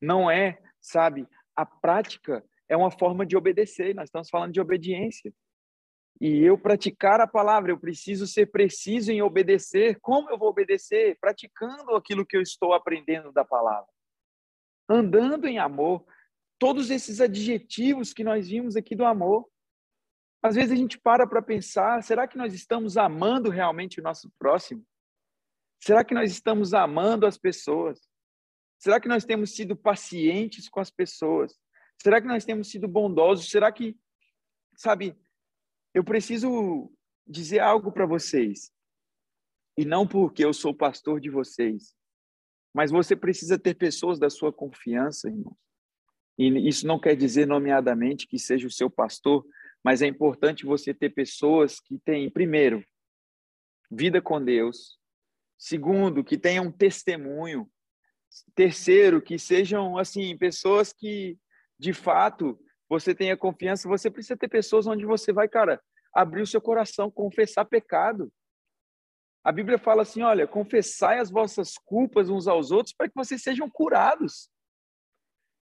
Não é, sabe, a prática é uma forma de obedecer. Nós estamos falando de obediência. E eu praticar a palavra, eu preciso ser preciso em obedecer. Como eu vou obedecer? Praticando aquilo que eu estou aprendendo da palavra. Andando em amor. Todos esses adjetivos que nós vimos aqui do amor. Às vezes a gente para para pensar: será que nós estamos amando realmente o nosso próximo? Será que nós estamos amando as pessoas? Será que nós temos sido pacientes com as pessoas? Será que nós temos sido bondosos? Será que, sabe, eu preciso dizer algo para vocês. E não porque eu sou pastor de vocês, mas você precisa ter pessoas da sua confiança, irmão. E isso não quer dizer nomeadamente que seja o seu pastor, mas é importante você ter pessoas que têm, primeiro, vida com Deus, segundo, que tenham testemunho, terceiro, que sejam assim pessoas que de fato você tenha confiança, você precisa ter pessoas onde você vai, cara, abrir o seu coração, confessar pecado. A Bíblia fala assim: olha, confessai as vossas culpas uns aos outros para que vocês sejam curados.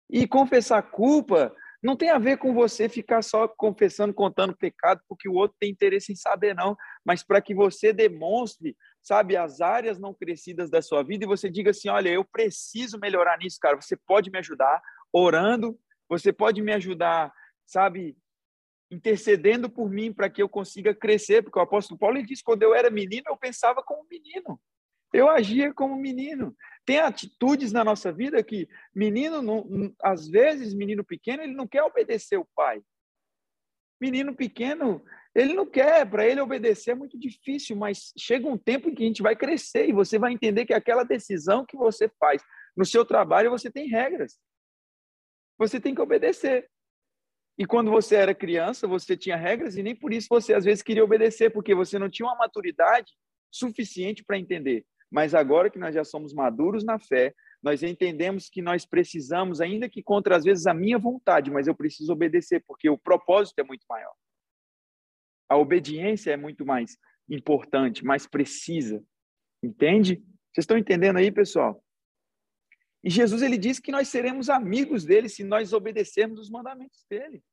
E confessar culpa não tem a ver com você ficar só confessando, contando pecado, porque o outro tem interesse em saber, não. Mas para que você demonstre, sabe, as áreas não crescidas da sua vida e você diga assim: olha, eu preciso melhorar nisso, cara. Você pode me ajudar orando, você pode me ajudar, sabe, intercedendo por mim para que eu consiga crescer, porque o apóstolo Paulo ele diz: quando eu era menino, eu pensava como menino. Eu agia como menino. Tem atitudes na nossa vida que menino, não, às vezes, menino pequeno, ele não quer obedecer o pai. Menino pequeno, ele não quer, para ele obedecer é muito difícil, mas chega um tempo em que a gente vai crescer e você vai entender que aquela decisão que você faz no seu trabalho, você tem regras. Você tem que obedecer. E quando você era criança, você tinha regras e nem por isso você às vezes queria obedecer, porque você não tinha uma maturidade suficiente para entender. Mas agora que nós já somos maduros na fé, nós entendemos que nós precisamos, ainda que contra às vezes a minha vontade, mas eu preciso obedecer, porque o propósito é muito maior. A obediência é muito mais importante, mais precisa. Entende? Vocês estão entendendo aí, pessoal? E Jesus ele diz que nós seremos amigos dele se nós obedecermos os mandamentos dele.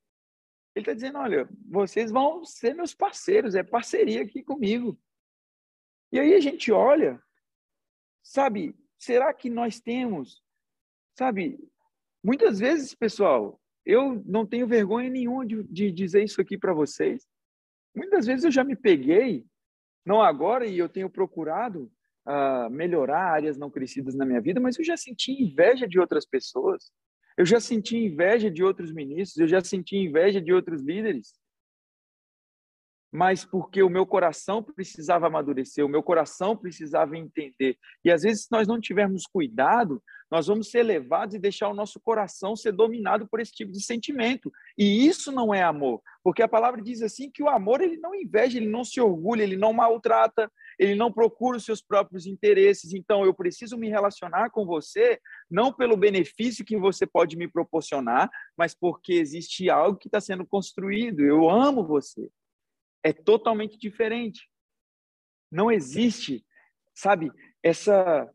Ele está dizendo: olha, vocês vão ser meus parceiros, é parceria aqui comigo. E aí a gente olha, sabe, será que nós temos, sabe, muitas vezes, pessoal, eu não tenho vergonha nenhuma de, de dizer isso aqui para vocês. Muitas vezes eu já me peguei, não agora, e eu tenho procurado uh, melhorar áreas não crescidas na minha vida, mas eu já senti inveja de outras pessoas. Eu já senti inveja de outros ministros, eu já senti inveja de outros líderes. Mas porque o meu coração precisava amadurecer, o meu coração precisava entender. E às vezes, se nós não tivermos cuidado, nós vamos ser levados e deixar o nosso coração ser dominado por esse tipo de sentimento. E isso não é amor, porque a palavra diz assim que o amor ele não inveja, ele não se orgulha, ele não maltrata, ele não procura os seus próprios interesses. Então, eu preciso me relacionar com você, não pelo benefício que você pode me proporcionar, mas porque existe algo que está sendo construído. Eu amo você. É totalmente diferente. Não existe, sabe, essa.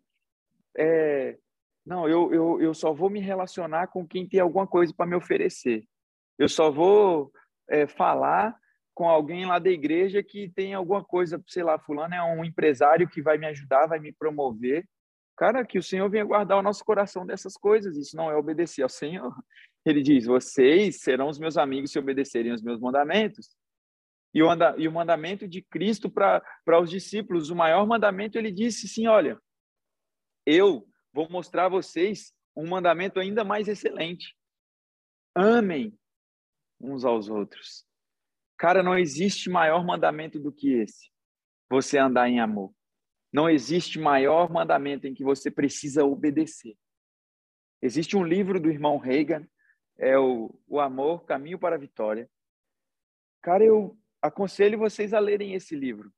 É, não, eu, eu, eu só vou me relacionar com quem tem alguma coisa para me oferecer. Eu só vou é, falar com alguém lá da igreja que tem alguma coisa, sei lá, fulano é um empresário que vai me ajudar, vai me promover. Cara, que o Senhor venha guardar o nosso coração dessas coisas. Isso não é obedecer ao Senhor. Ele diz: Vocês serão os meus amigos se obedecerem os meus mandamentos. E o, e o mandamento de Cristo para os discípulos, o maior mandamento, ele disse sim: Olha, eu vou mostrar a vocês um mandamento ainda mais excelente. Amem uns aos outros. Cara, não existe maior mandamento do que esse. Você andar em amor. Não existe maior mandamento em que você precisa obedecer. Existe um livro do irmão Reagan, é o, o Amor, Caminho para a Vitória. Cara, eu aconselho vocês a lerem esse livro.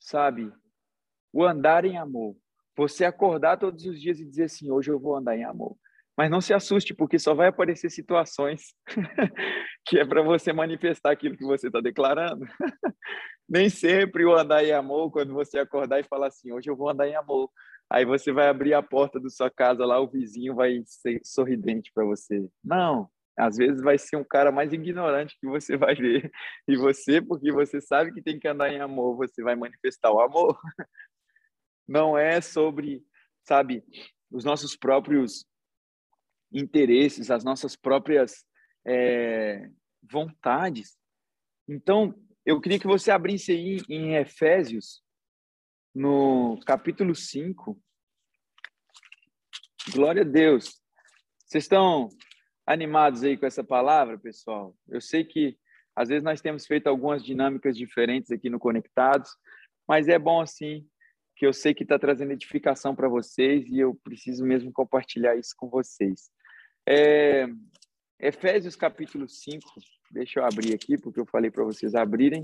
Sabe? O andar em amor. Você acordar todos os dias e dizer assim: hoje eu vou andar em amor. Mas não se assuste, porque só vai aparecer situações que é para você manifestar aquilo que você está declarando. Nem sempre o andar em amor, quando você acordar e falar assim, hoje eu vou andar em amor. Aí você vai abrir a porta da sua casa lá, o vizinho vai ser sorridente para você. Não, às vezes vai ser um cara mais ignorante que você vai ver. E você, porque você sabe que tem que andar em amor, você vai manifestar o amor. Não é sobre, sabe, os nossos próprios interesses, as nossas próprias é, vontades. Então, eu queria que você abrisse aí em Efésios, no capítulo 5. Glória a Deus. Vocês estão animados aí com essa palavra, pessoal? Eu sei que às vezes nós temos feito algumas dinâmicas diferentes aqui no Conectados, mas é bom assim, que eu sei que está trazendo edificação para vocês e eu preciso mesmo compartilhar isso com vocês. É, Efésios capítulo 5, deixa eu abrir aqui, porque eu falei para vocês abrirem,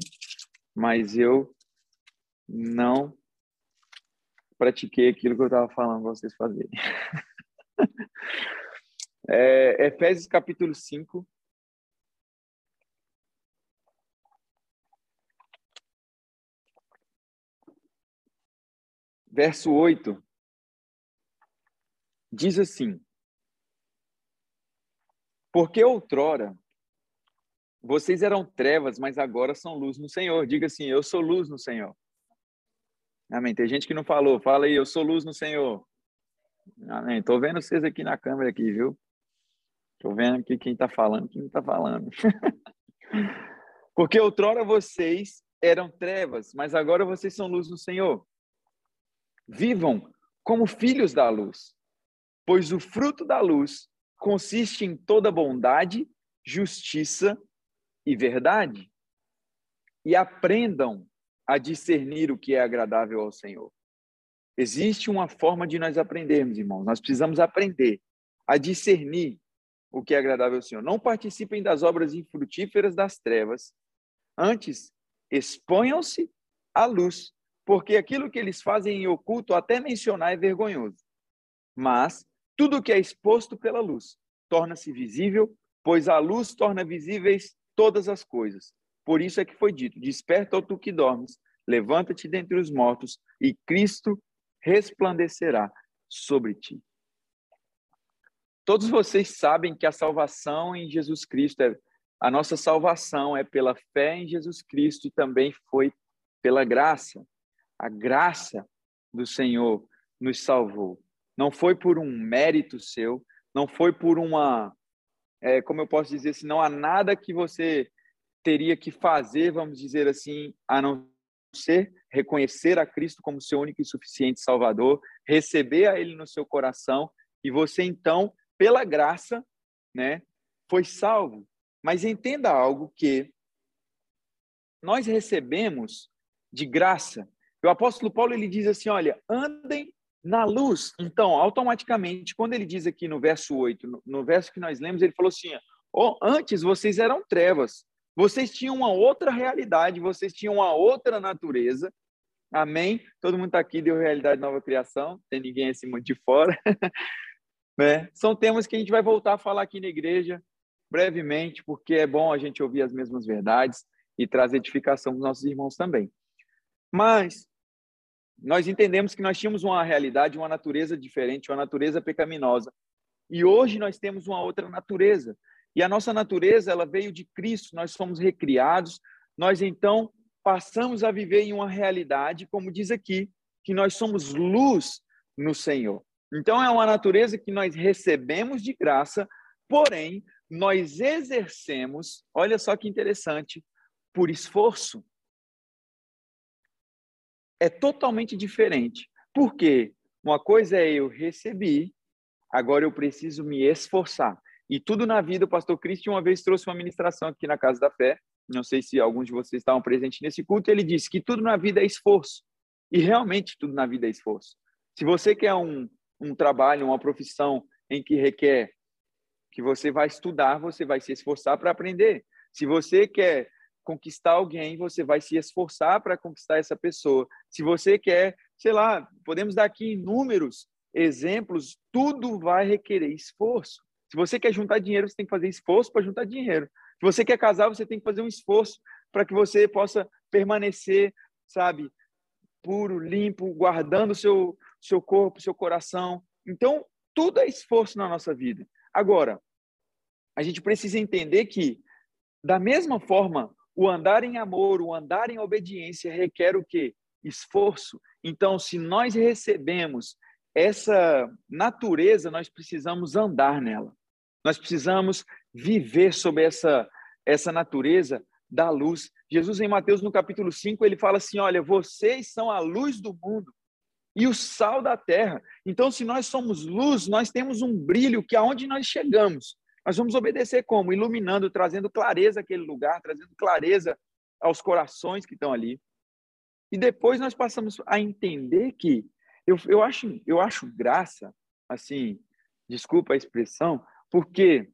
mas eu não pratiquei aquilo que eu estava falando para vocês fazerem. É, Efésios capítulo 5. Verso 8. Diz assim: Porque outrora vocês eram trevas, mas agora são luz no Senhor. Diga assim: Eu sou luz no Senhor. Amém. Tem gente que não falou. Fala aí, eu sou luz no Senhor. Amém. Tô vendo vocês aqui na câmera aqui, viu? Estou vendo aqui quem está falando, quem não está falando. Porque outrora vocês eram trevas, mas agora vocês são luz no Senhor. Vivam como filhos da luz, pois o fruto da luz consiste em toda bondade, justiça e verdade. E aprendam a discernir o que é agradável ao Senhor. Existe uma forma de nós aprendermos, irmãos. Nós precisamos aprender a discernir o que é agradável ao Senhor. Não participem das obras infrutíferas das trevas. Antes, exponham-se à luz, porque aquilo que eles fazem em oculto, até mencionar, é vergonhoso. Mas tudo que é exposto pela luz torna-se visível, pois a luz torna visíveis todas as coisas. Por isso é que foi dito: Desperta, ó tu que dormes, levanta-te dentre os mortos, e Cristo resplandecerá sobre ti. Todos vocês sabem que a salvação em Jesus Cristo, é, a nossa salvação é pela fé em Jesus Cristo e também foi pela graça. A graça do Senhor nos salvou. Não foi por um mérito seu, não foi por uma, é, como eu posso dizer, se não há nada que você teria que fazer, vamos dizer assim, a não ser reconhecer a Cristo como seu único e suficiente Salvador, receber a Ele no seu coração e você então pela graça, né, foi salvo. Mas entenda algo que nós recebemos de graça. O apóstolo Paulo ele diz assim, olha, andem na luz. Então, automaticamente, quando ele diz aqui no verso 8, no, no verso que nós lemos, ele falou assim: oh, antes vocês eram trevas, vocês tinham uma outra realidade, vocês tinham uma outra natureza. Amém? Todo mundo está aqui, deu realidade nova criação, tem ninguém assim muito de fora. Né? São temas que a gente vai voltar a falar aqui na igreja brevemente, porque é bom a gente ouvir as mesmas verdades e trazer edificação para os nossos irmãos também. Mas nós entendemos que nós tínhamos uma realidade, uma natureza diferente, uma natureza pecaminosa. E hoje nós temos uma outra natureza. E a nossa natureza, ela veio de Cristo, nós fomos recriados, nós então passamos a viver em uma realidade, como diz aqui, que nós somos luz no Senhor. Então, é uma natureza que nós recebemos de graça, porém, nós exercemos, olha só que interessante, por esforço. É totalmente diferente. Por quê? Uma coisa é eu recebi, agora eu preciso me esforçar. E tudo na vida, o pastor Cristo uma vez trouxe uma ministração aqui na Casa da Fé, não sei se alguns de vocês estavam presentes nesse culto, ele disse que tudo na vida é esforço. E realmente tudo na vida é esforço. Se você quer um, um trabalho, uma profissão em que requer que você vai estudar, você vai se esforçar para aprender. Se você quer conquistar alguém, você vai se esforçar para conquistar essa pessoa. Se você quer, sei lá, podemos dar aqui inúmeros exemplos, tudo vai requerer esforço. Se você quer juntar dinheiro, você tem que fazer esforço para juntar dinheiro. Se você quer casar, você tem que fazer um esforço para que você possa permanecer, sabe, puro, limpo, guardando o seu, seu corpo, seu coração. Então, tudo é esforço na nossa vida. Agora, a gente precisa entender que, da mesma forma, o andar em amor, o andar em obediência requer o quê? Esforço. Então, se nós recebemos essa natureza, nós precisamos andar nela. Nós precisamos viver sob essa, essa natureza da luz. Jesus, em Mateus, no capítulo 5, ele fala assim: Olha, vocês são a luz do mundo e o sal da terra. Então, se nós somos luz, nós temos um brilho que aonde nós chegamos, nós vamos obedecer como? Iluminando, trazendo clareza àquele lugar, trazendo clareza aos corações que estão ali. E depois nós passamos a entender que eu, eu, acho, eu acho graça, assim, desculpa a expressão, porque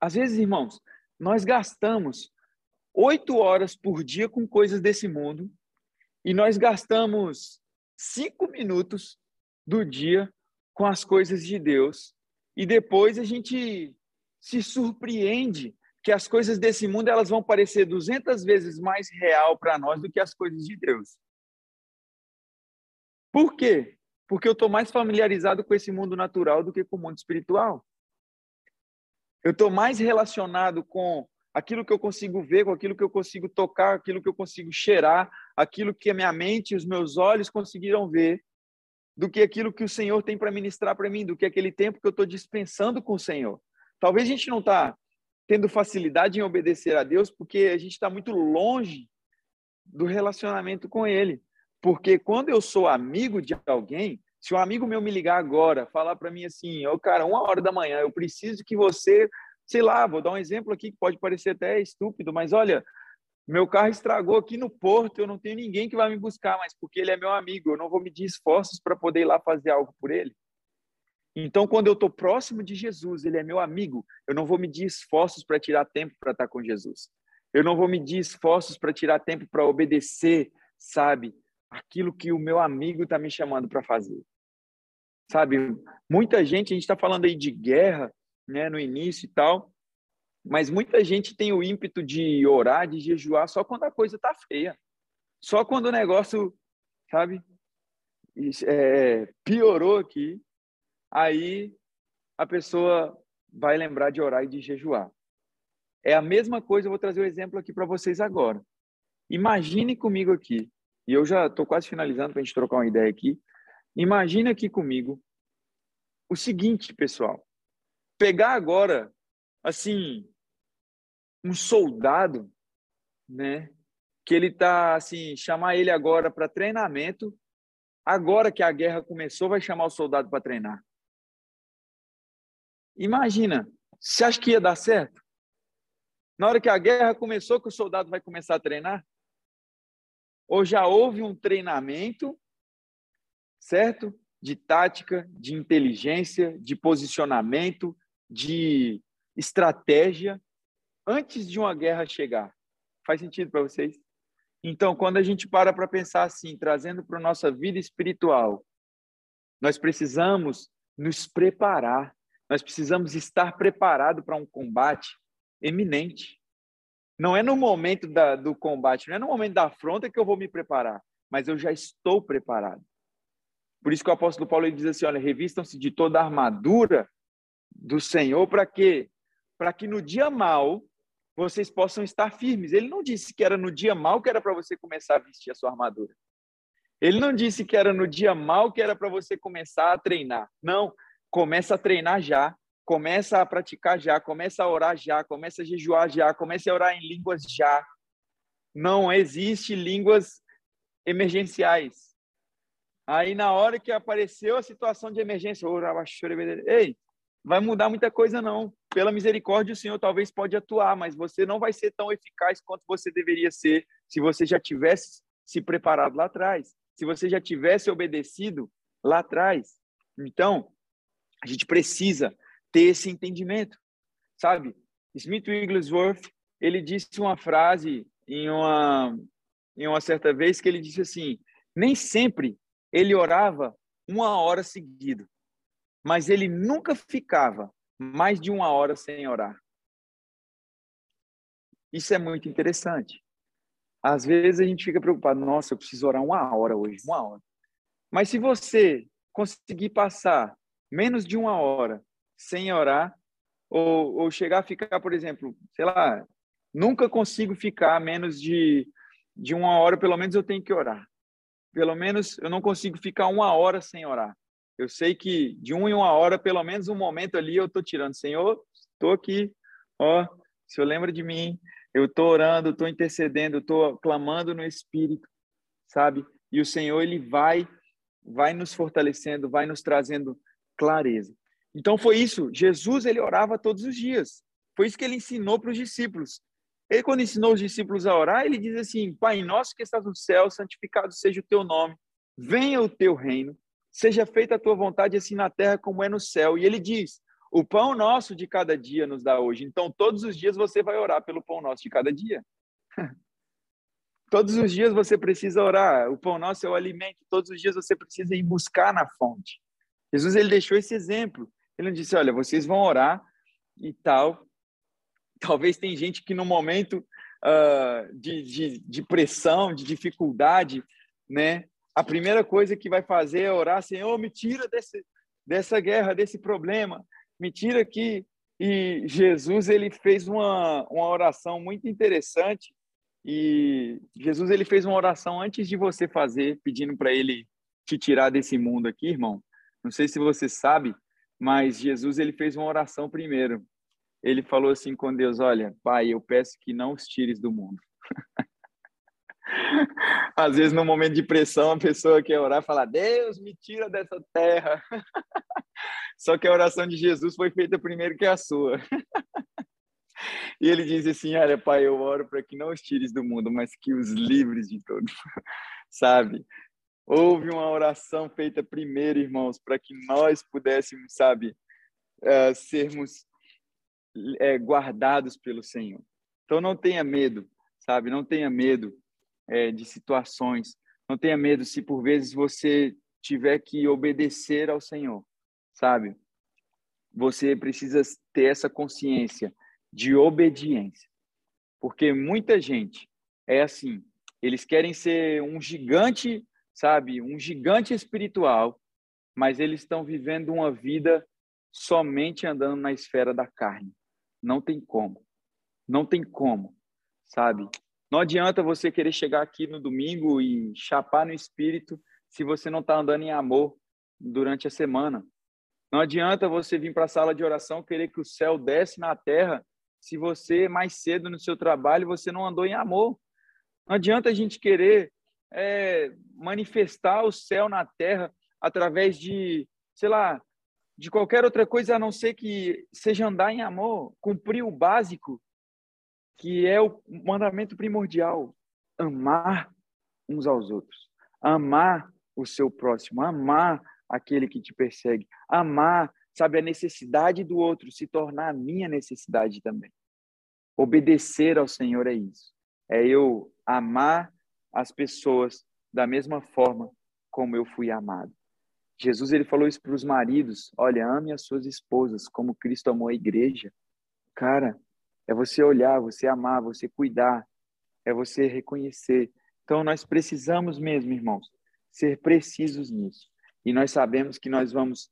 às vezes, irmãos, nós gastamos oito horas por dia com coisas desse mundo e nós gastamos cinco minutos do dia com as coisas de Deus e depois a gente se surpreende que as coisas desse mundo elas vão parecer 200 vezes mais real para nós do que as coisas de Deus. Por quê? Porque eu estou mais familiarizado com esse mundo natural do que com o mundo espiritual. Eu estou mais relacionado com aquilo que eu consigo ver, com aquilo que eu consigo tocar, aquilo que eu consigo cheirar, aquilo que a minha mente e os meus olhos conseguiram ver, do que aquilo que o Senhor tem para ministrar para mim, do que aquele tempo que eu estou dispensando com o Senhor. Talvez a gente não está tendo facilidade em obedecer a Deus porque a gente está muito longe do relacionamento com Ele. Porque quando eu sou amigo de alguém, se um amigo meu me ligar agora, falar para mim assim, ô oh, cara, uma hora da manhã, eu preciso que você sei lá, vou dar um exemplo aqui que pode parecer até estúpido, mas olha, meu carro estragou aqui no porto, eu não tenho ninguém que vai me buscar, mas porque ele é meu amigo, eu não vou medir esforços para poder ir lá fazer algo por ele. Então, quando eu estou próximo de Jesus, ele é meu amigo, eu não vou medir esforços para tirar tempo para estar com Jesus. Eu não vou medir esforços para tirar tempo para obedecer, sabe, aquilo que o meu amigo está me chamando para fazer. Sabe, muita gente, a gente está falando aí de guerra, né, no início e tal. Mas muita gente tem o ímpeto de orar, de jejuar só quando a coisa tá feia. Só quando o negócio, sabe, é, piorou aqui, aí a pessoa vai lembrar de orar e de jejuar. É a mesma coisa, eu vou trazer o um exemplo aqui para vocês agora. Imagine comigo aqui, e eu já estou quase finalizando para a gente trocar uma ideia aqui. Imagine aqui comigo o seguinte, pessoal pegar agora, assim, um soldado, né? Que ele tá assim, chamar ele agora para treinamento. Agora que a guerra começou, vai chamar o soldado para treinar. Imagina, você acha que ia dar certo? Na hora que a guerra começou, que o soldado vai começar a treinar? Ou já houve um treinamento, certo? De tática, de inteligência, de posicionamento, de estratégia antes de uma guerra chegar. Faz sentido para vocês? Então, quando a gente para para pensar assim, trazendo para a nossa vida espiritual, nós precisamos nos preparar, nós precisamos estar preparado para um combate eminente. Não é no momento da, do combate, não é no momento da afronta que eu vou me preparar, mas eu já estou preparado. Por isso que o apóstolo Paulo diz assim: olha, revistam-se de toda a armadura do Senhor para quê? Para que no dia mal vocês possam estar firmes. Ele não disse que era no dia mal que era para você começar a vestir a sua armadura. Ele não disse que era no dia mal que era para você começar a treinar. Não, começa a treinar já, começa a praticar já, começa a orar já, começa a jejuar já, começa a orar em línguas já. Não existe línguas emergenciais. Aí na hora que apareceu a situação de emergência, ei, vai mudar muita coisa, não. Pela misericórdia, o Senhor talvez pode atuar, mas você não vai ser tão eficaz quanto você deveria ser se você já tivesse se preparado lá atrás, se você já tivesse obedecido lá atrás. Então, a gente precisa ter esse entendimento, sabe? Smith Wigglesworth, ele disse uma frase em uma, em uma certa vez que ele disse assim: nem sempre ele orava uma hora seguida mas ele nunca ficava mais de uma hora sem orar. Isso é muito interessante. Às vezes a gente fica preocupado, nossa, eu preciso orar uma hora hoje, uma hora. Mas se você conseguir passar menos de uma hora sem orar, ou, ou chegar a ficar, por exemplo, sei lá, nunca consigo ficar menos de, de uma hora, pelo menos eu tenho que orar. Pelo menos eu não consigo ficar uma hora sem orar. Eu sei que de uma em uma hora, pelo menos um momento ali, eu estou tirando. Senhor, estou aqui, ó, o Senhor lembra de mim, eu estou orando, estou intercedendo, estou clamando no Espírito, sabe? E o Senhor, Ele vai, vai nos fortalecendo, vai nos trazendo clareza. Então foi isso. Jesus ele orava todos os dias. Foi isso que ele ensinou para os discípulos. Ele quando ensinou os discípulos a orar, ele diz assim: Pai nosso que estás no céu, santificado seja o teu nome. Venha o teu reino. Seja feita a tua vontade assim na terra como é no céu. E ele diz: O pão nosso de cada dia nos dá hoje. Então todos os dias você vai orar pelo pão nosso de cada dia. Todos os dias você precisa orar. O pão nosso é o alimento. Todos os dias você precisa ir buscar na fonte. Jesus ele deixou esse exemplo. Ele disse, olha, vocês vão orar e tal. Talvez tem gente que no momento uh, de, de, de pressão, de dificuldade, né? A primeira coisa que vai fazer é orar, Senhor, me tira desse, dessa guerra, desse problema, me tira aqui. E Jesus ele fez uma, uma oração muito interessante. E Jesus ele fez uma oração antes de você fazer, pedindo para ele te tirar desse mundo aqui, irmão. Não sei se você sabe, mas Jesus ele fez uma oração primeiro. Ele falou assim com Deus: Olha, Pai, eu peço que não os tires do mundo. Às vezes, no momento de pressão, a pessoa quer orar e falar: Deus, me tira dessa terra. Só que a oração de Jesus foi feita primeiro que a sua. E ele diz assim: Olha, Pai, eu oro para que não os tires do mundo, mas que os livres de todo. Sabe? Houve uma oração feita primeiro, irmãos, para que nós pudéssemos, sabe, uh, sermos uh, guardados pelo Senhor. Então não tenha medo, sabe? Não tenha medo uh, de situações. Não tenha medo se por vezes você tiver que obedecer ao Senhor, sabe? Você precisa ter essa consciência de obediência. Porque muita gente é assim, eles querem ser um gigante sabe, um gigante espiritual, mas eles estão vivendo uma vida somente andando na esfera da carne. Não tem como. Não tem como, sabe? Não adianta você querer chegar aqui no domingo e chapar no espírito se você não está andando em amor durante a semana. Não adianta você vir para a sala de oração querer que o céu desce na terra se você mais cedo no seu trabalho você não andou em amor. Não adianta a gente querer é, manifestar o céu na terra através de, sei lá, de qualquer outra coisa a não ser que seja andar em amor, cumprir o básico, que é o mandamento primordial: amar uns aos outros, amar o seu próximo, amar aquele que te persegue, amar, sabe, a necessidade do outro se tornar a minha necessidade também. Obedecer ao Senhor é isso. É eu amar as pessoas da mesma forma como eu fui amado. Jesus ele falou isso para os maridos: olha, ame as suas esposas como Cristo amou a igreja. Cara, é você olhar, você amar, você cuidar, é você reconhecer. Então nós precisamos mesmo, irmãos, ser precisos nisso. E nós sabemos que nós vamos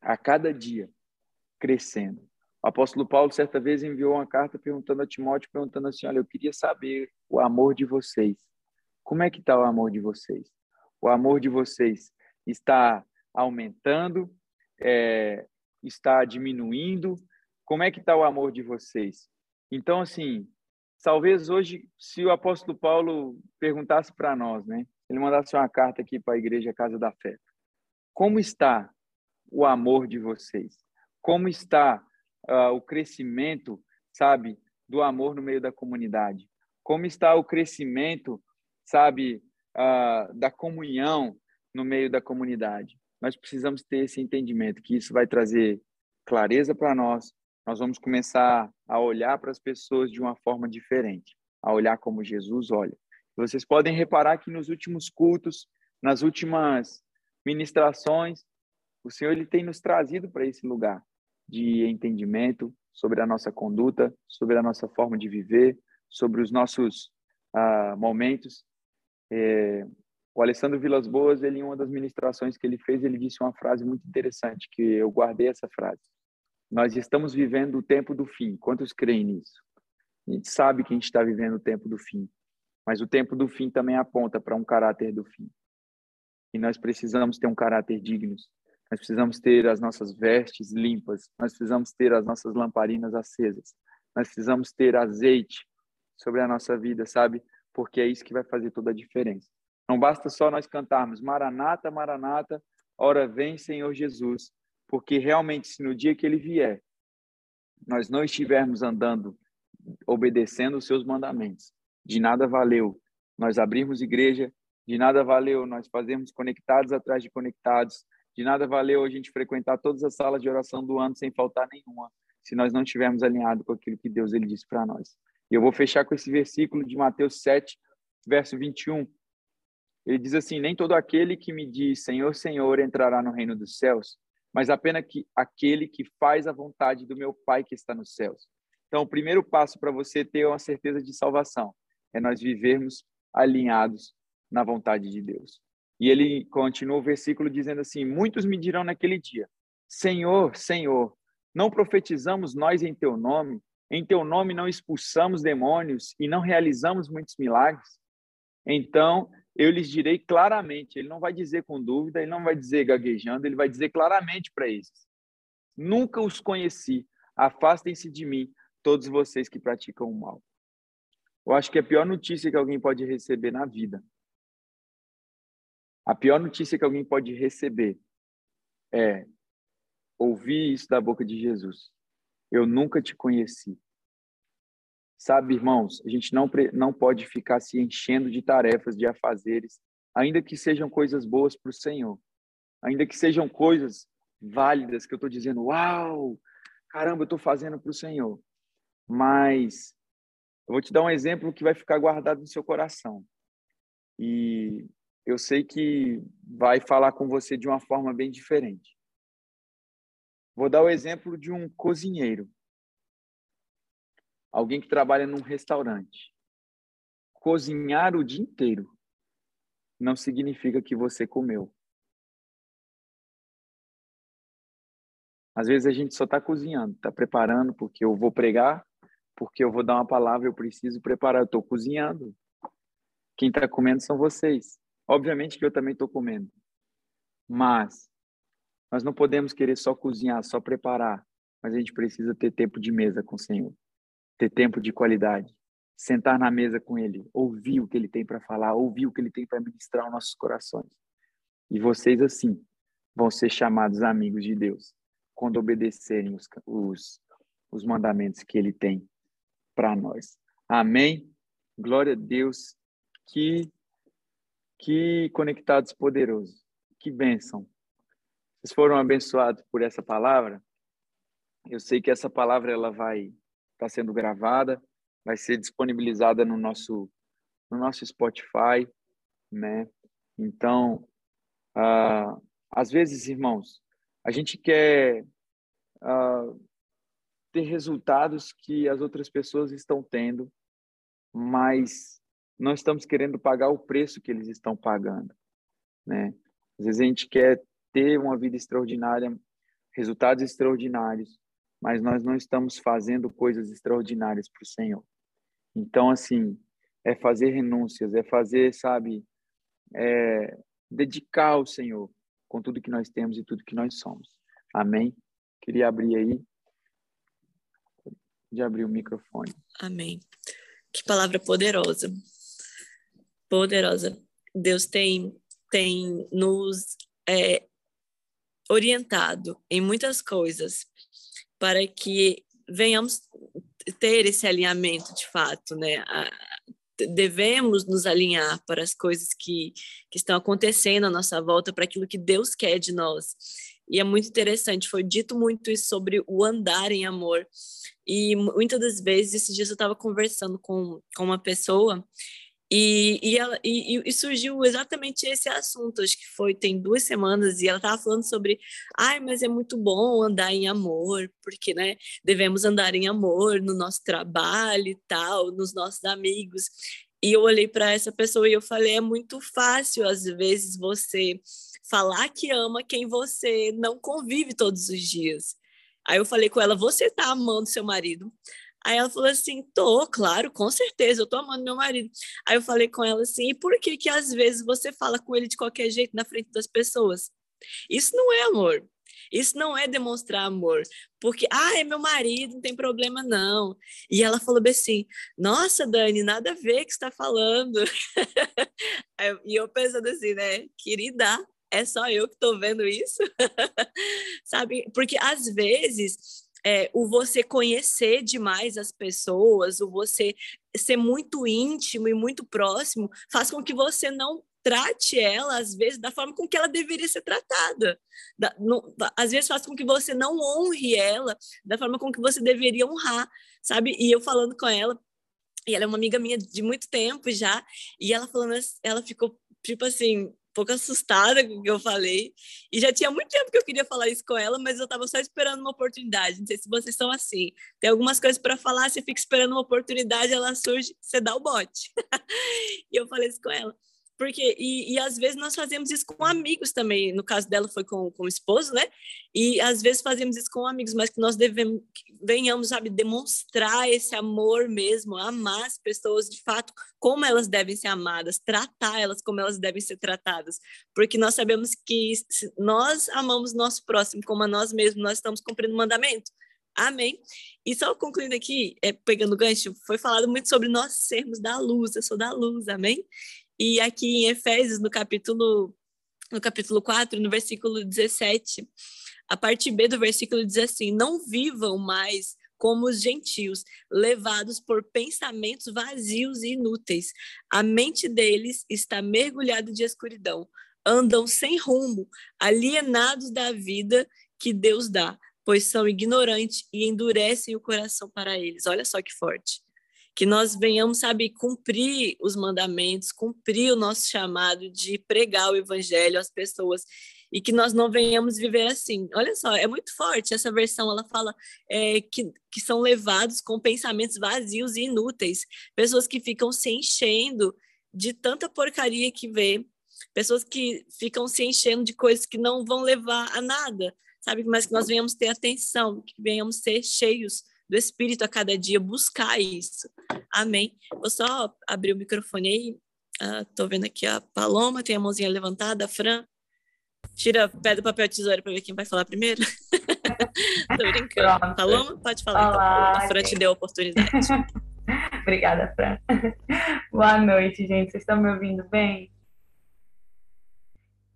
a cada dia crescendo. O apóstolo Paulo certa vez enviou uma carta perguntando a Timóteo, perguntando assim: olha, eu queria saber o amor de vocês. Como é que está o amor de vocês? O amor de vocês está aumentando? É, está diminuindo? Como é que está o amor de vocês? Então, assim, talvez hoje, se o apóstolo Paulo perguntasse para nós, né? Ele mandasse uma carta aqui para a igreja Casa da Fé. Como está o amor de vocês? Como está uh, o crescimento, sabe, do amor no meio da comunidade? Como está o crescimento sabe, uh, da comunhão no meio da comunidade. Nós precisamos ter esse entendimento que isso vai trazer clareza para nós. Nós vamos começar a olhar para as pessoas de uma forma diferente, a olhar como Jesus olha. Vocês podem reparar que nos últimos cultos, nas últimas ministrações, o Senhor ele tem nos trazido para esse lugar de entendimento sobre a nossa conduta, sobre a nossa forma de viver, sobre os nossos uh, momentos é, O Alessandro Vilas Boas, ele, em uma das ministrações que ele fez, ele disse uma frase muito interessante, que eu guardei essa frase. Nós estamos vivendo o tempo do fim. Quantos creem nisso? A gente sabe que a gente está vivendo o tempo do fim, mas o tempo do fim também aponta para um caráter do fim. E nós precisamos ter um caráter digno. Nós precisamos ter as nossas vestes limpas. Nós precisamos ter as nossas lamparinas acesas. Nós precisamos ter azeite sobre a nossa vida, sabe? Porque é isso que vai fazer toda a diferença. Não basta só nós cantarmos Maranata, Maranata, ora vem, Senhor Jesus, porque realmente se no dia que ele vier, nós não estivermos andando obedecendo os seus mandamentos, de nada valeu nós abrirmos igreja, de nada valeu nós fazermos conectados atrás de conectados, de nada valeu a gente frequentar todas as salas de oração do ano sem faltar nenhuma, se nós não estivermos alinhados com aquilo que Deus ele disse para nós. E eu vou fechar com esse versículo de Mateus 7, verso 21. Ele diz assim: Nem todo aquele que me diz Senhor, Senhor entrará no reino dos céus, mas apenas que aquele que faz a vontade do meu Pai que está nos céus. Então, o primeiro passo para você ter uma certeza de salvação é nós vivermos alinhados na vontade de Deus. E ele continua o versículo dizendo assim: Muitos me dirão naquele dia: Senhor, Senhor, não profetizamos nós em teu nome? Em teu nome não expulsamos demônios e não realizamos muitos milagres? Então eu lhes direi claramente: ele não vai dizer com dúvida, ele não vai dizer gaguejando, ele vai dizer claramente para eles: Nunca os conheci, afastem-se de mim, todos vocês que praticam o mal. Eu acho que a pior notícia que alguém pode receber na vida, a pior notícia que alguém pode receber é ouvir isso da boca de Jesus. Eu nunca te conheci. Sabe, irmãos, a gente não, não pode ficar se enchendo de tarefas, de afazeres, ainda que sejam coisas boas para o Senhor, ainda que sejam coisas válidas que eu estou dizendo, uau, caramba, eu estou fazendo para o Senhor. Mas eu vou te dar um exemplo que vai ficar guardado no seu coração. E eu sei que vai falar com você de uma forma bem diferente. Vou dar o exemplo de um cozinheiro. Alguém que trabalha num restaurante. Cozinhar o dia inteiro não significa que você comeu. Às vezes a gente só está cozinhando, está preparando porque eu vou pregar, porque eu vou dar uma palavra, eu preciso preparar, eu estou cozinhando. Quem está comendo são vocês. Obviamente que eu também estou comendo. Mas nós não podemos querer só cozinhar, só preparar, mas a gente precisa ter tempo de mesa com o Senhor, ter tempo de qualidade, sentar na mesa com Ele, ouvir o que Ele tem para falar, ouvir o que Ele tem para ministrar aos nossos corações. E vocês, assim, vão ser chamados amigos de Deus quando obedecerem os, os, os mandamentos que Ele tem para nós. Amém? Glória a Deus. Que, que conectados poderosos. Que bênção. Vocês foram abençoados por essa palavra? Eu sei que essa palavra ela vai estar tá sendo gravada, vai ser disponibilizada no nosso no nosso Spotify, né? Então, uh, às vezes, irmãos, a gente quer uh, ter resultados que as outras pessoas estão tendo, mas não estamos querendo pagar o preço que eles estão pagando, né? Às vezes a gente quer ter uma vida extraordinária, resultados extraordinários, mas nós não estamos fazendo coisas extraordinárias para o Senhor. Então, assim, é fazer renúncias, é fazer, sabe, é dedicar ao Senhor com tudo que nós temos e tudo que nós somos. Amém? Queria abrir aí de abrir o microfone. Amém. Que palavra poderosa. Poderosa. Deus tem, tem nos é, orientado em muitas coisas para que venhamos ter esse alinhamento de fato, né? devemos nos alinhar para as coisas que, que estão acontecendo à nossa volta, para aquilo que Deus quer de nós. E é muito interessante, foi dito muito isso sobre o andar em amor. E muitas das vezes, esses dias eu estava conversando com, com uma pessoa e, e, ela, e, e, surgiu exatamente esse assunto, acho que foi tem duas semanas, e ela estava falando sobre, ai, mas é muito bom andar em amor, porque, né, devemos andar em amor no nosso trabalho e tal, nos nossos amigos. E eu olhei para essa pessoa e eu falei: é muito fácil, às vezes, você falar que ama quem você não convive todos os dias. Aí eu falei com ela: você tá amando seu marido? Aí ela falou assim: tô, claro, com certeza, eu tô amando meu marido. Aí eu falei com ela assim: e por que que às vezes você fala com ele de qualquer jeito na frente das pessoas? Isso não é amor. Isso não é demonstrar amor, porque, ah, é meu marido, não tem problema não. E ela falou assim: nossa, Dani, nada a ver que está falando. e eu pensando assim, né, querida, é só eu que estou vendo isso? Sabe? Porque às vezes é, o você conhecer demais as pessoas, o você ser muito íntimo e muito próximo, faz com que você não trate ela, às vezes, da forma com que ela deveria ser tratada. Da, às vezes faz com que você não honre ela da forma com que você deveria honrar, sabe? E eu falando com ela, e ela é uma amiga minha de muito tempo já, e ela falando, ela ficou tipo assim, pouco assustada com o que eu falei. E já tinha muito tempo que eu queria falar isso com ela, mas eu estava só esperando uma oportunidade. Não sei se vocês são assim. Tem algumas coisas para falar, você fica esperando uma oportunidade, ela surge, você dá o bote. e eu falei isso com ela. Porque, e, e às vezes nós fazemos isso com amigos também. No caso dela foi com, com o esposo, né? E às vezes fazemos isso com amigos, mas que nós devemos, que venhamos, sabe, demonstrar esse amor mesmo, amar as pessoas de fato como elas devem ser amadas, tratar elas como elas devem ser tratadas. Porque nós sabemos que se nós amamos nosso próximo como a nós mesmos, nós estamos cumprindo o mandamento. Amém. E só concluindo aqui, é, pegando gancho, foi falado muito sobre nós sermos da luz, eu sou da luz, amém? E aqui em Efésios, no capítulo, no capítulo 4, no versículo 17, a parte B do versículo diz assim: Não vivam mais como os gentios, levados por pensamentos vazios e inúteis. A mente deles está mergulhada de escuridão. Andam sem rumo, alienados da vida que Deus dá, pois são ignorantes e endurecem o coração para eles. Olha só que forte que nós venhamos, sabe, cumprir os mandamentos, cumprir o nosso chamado de pregar o evangelho às pessoas e que nós não venhamos viver assim. Olha só, é muito forte essa versão, ela fala é, que, que são levados com pensamentos vazios e inúteis, pessoas que ficam se enchendo de tanta porcaria que vê, pessoas que ficam se enchendo de coisas que não vão levar a nada, sabe? Mas que nós venhamos ter atenção, que venhamos ser cheios do Espírito a cada dia, buscar isso. Amém. Vou só abrir o microfone aí. Estou uh, vendo aqui a Paloma, tem a mãozinha levantada, a Fran. Tira, pede o papel tesoura para ver quem vai falar primeiro. Tô brincando. Pronto. Paloma, pode falar. Olá, então. A Fran te deu a oportunidade. Obrigada, Fran. Boa noite, gente. Vocês estão me ouvindo bem?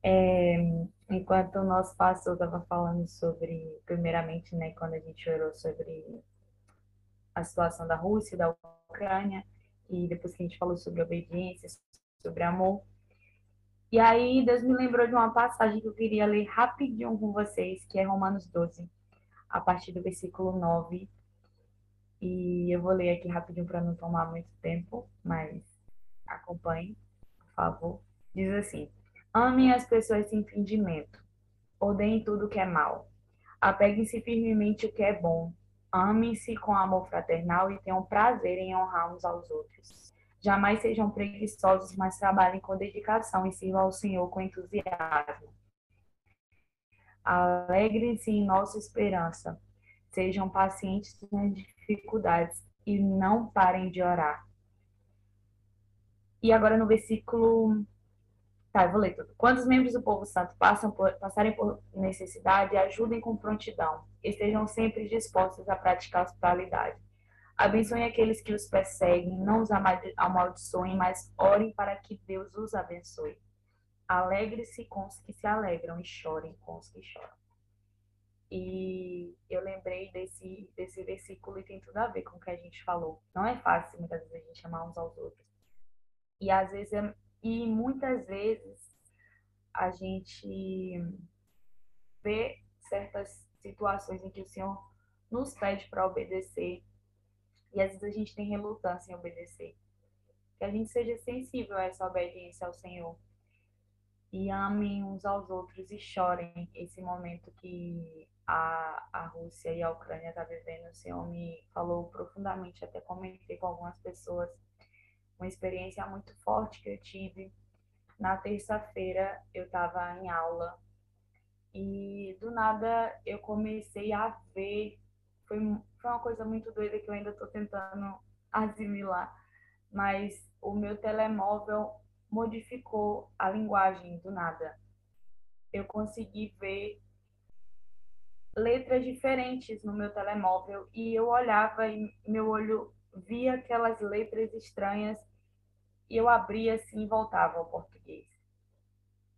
É, enquanto o nosso pastor estava falando sobre, primeiramente, né, quando a gente orou sobre a situação da Rússia da Ucrânia, e depois que a gente falou sobre obediência, sobre amor. E aí Deus me lembrou de uma passagem que eu queria ler rapidinho com vocês, que é Romanos 12, a partir do versículo 9. E eu vou ler aqui rapidinho para não tomar muito tempo, mas acompanhe, por favor. Diz assim: Amem as pessoas sem fingimento. Odeiem tudo que é mal. Apeguem-se firmemente o que é bom Amem-se com amor fraternal e tenham prazer em honrar uns aos outros. Jamais sejam preguiçosos, mas trabalhem com dedicação e sirvam ao Senhor com entusiasmo. Alegrem-se em nossa esperança. Sejam pacientes nas dificuldades e não parem de orar. E agora no versículo Tá, eu vou ler tudo. Quando os membros do povo santo passam por, passarem por necessidade, ajudem com prontidão. Estejam sempre dispostos a praticar hospitalidade. Abençoem aqueles que os perseguem, não os amaldiçoem, mas orem para que Deus os abençoe. Alegre-se com os que se alegram e chorem com os que choram. E eu lembrei desse, desse versículo e tem tudo a ver com o que a gente falou. Não é fácil muitas vezes a gente amar uns aos outros. E às vezes é, e muitas vezes a gente vê certas situações em que o Senhor nos pede para obedecer e às vezes a gente tem relutância em obedecer. Que a gente seja sensível a essa obediência ao Senhor e amem uns aos outros e chorem esse momento que a, a Rússia e a Ucrânia estão tá vivendo. O Senhor me falou profundamente, até comentei com algumas pessoas uma experiência muito forte que eu tive. Na terça-feira eu estava em aula e do nada eu comecei a ver. Foi, foi uma coisa muito doida que eu ainda estou tentando assimilar, mas o meu telemóvel modificou a linguagem do nada. Eu consegui ver letras diferentes no meu telemóvel e eu olhava e meu olho via aquelas letras estranhas e eu abria assim e voltava ao português.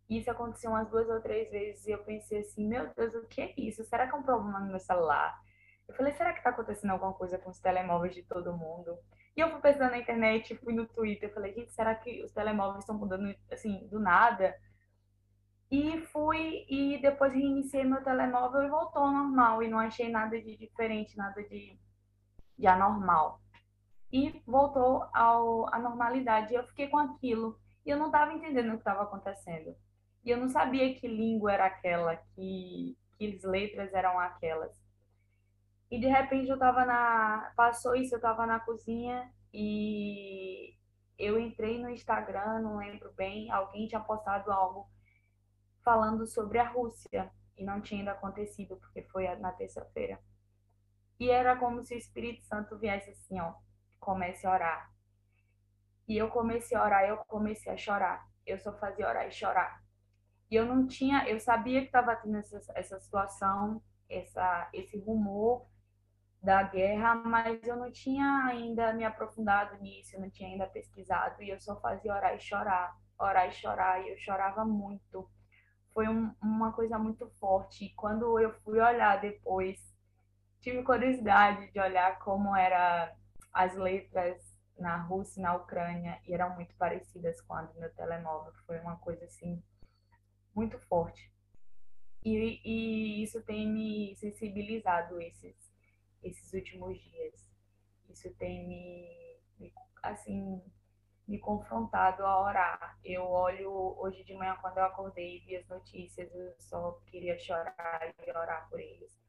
Isso aconteceu umas duas ou três vezes e eu pensei assim, meu Deus, o que é isso? Será que é um problema no meu celular? Eu falei, será que está acontecendo alguma coisa com os telemóveis de todo mundo? E eu fui pensando na internet, fui no Twitter, falei, gente, será que os telemóveis estão mudando assim, do nada? E fui e depois reiniciei meu telemóvel e voltou ao normal e não achei nada de diferente, nada de, de anormal. E voltou ao, à normalidade. E eu fiquei com aquilo e eu não estava entendendo o que estava acontecendo. E eu não sabia que língua era aquela, que, que letras eram aquelas. E de repente eu estava na. Passou isso, eu estava na cozinha e eu entrei no Instagram, não lembro bem, alguém tinha postado algo falando sobre a Rússia e não tinha ainda acontecido porque foi na terça-feira. E era como se o Espírito Santo viesse assim, ó, comece a orar. E eu comecei a orar, eu comecei a chorar. Eu só fazia orar e chorar. E eu não tinha, eu sabia que estava tendo essa, essa situação, essa, esse rumor da guerra, mas eu não tinha ainda me aprofundado nisso, eu não tinha ainda pesquisado, e eu só fazia orar e chorar, orar e chorar, e eu chorava muito foi um, uma coisa muito forte. Quando eu fui olhar depois, tive curiosidade de olhar como eram as letras na Rússia e na Ucrânia eram muito parecidas com a do meu telemóvel. Foi uma coisa assim muito forte. E, e isso tem me sensibilizado esses esses últimos dias. Isso tem me, me assim me confrontado a orar. Eu olho hoje de manhã, quando eu acordei e vi as notícias, eu só queria chorar e orar por eles.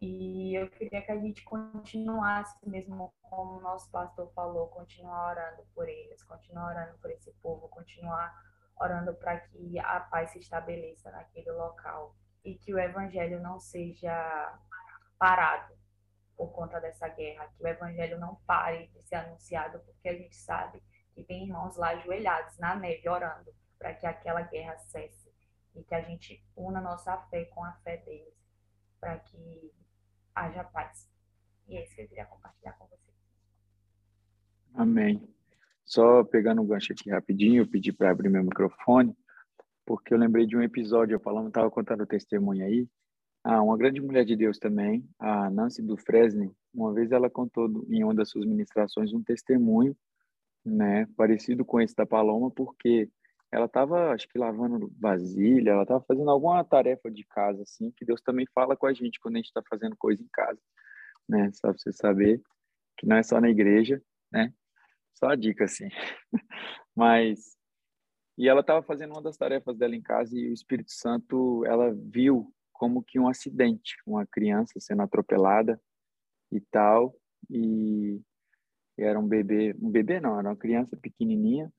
E eu queria que a gente continuasse, mesmo como o nosso pastor falou, continuar orando por eles, continuar orando por esse povo, continuar orando para que a paz se estabeleça naquele local e que o evangelho não seja parado por conta dessa guerra, que o evangelho não pare de ser anunciado, porque a gente sabe e tem irmãos lá ajoelhados na neve orando para que aquela guerra cesse e que a gente una nossa fé com a fé deles para que haja paz. E é isso que eu queria compartilhar com vocês. Amém. Só pegando um gancho aqui rapidinho, eu pedi para abrir meu microfone, porque eu lembrei de um episódio, a Paloma estava contando o testemunho aí. Ah, uma grande mulher de Deus também, a Nancy do Fresney, uma vez ela contou em uma das suas ministrações um testemunho né? Parecido com esse da Paloma, porque ela estava, acho que lavando vasilha, ela estava fazendo alguma tarefa de casa, assim, que Deus também fala com a gente quando a gente está fazendo coisa em casa, né? Só para você saber que não é só na igreja, né? Só a dica, assim. Mas e ela estava fazendo uma das tarefas dela em casa e o Espírito Santo, ela viu como que um acidente, uma criança sendo atropelada e tal, e era um bebê, um bebê não, era uma criança pequenininha,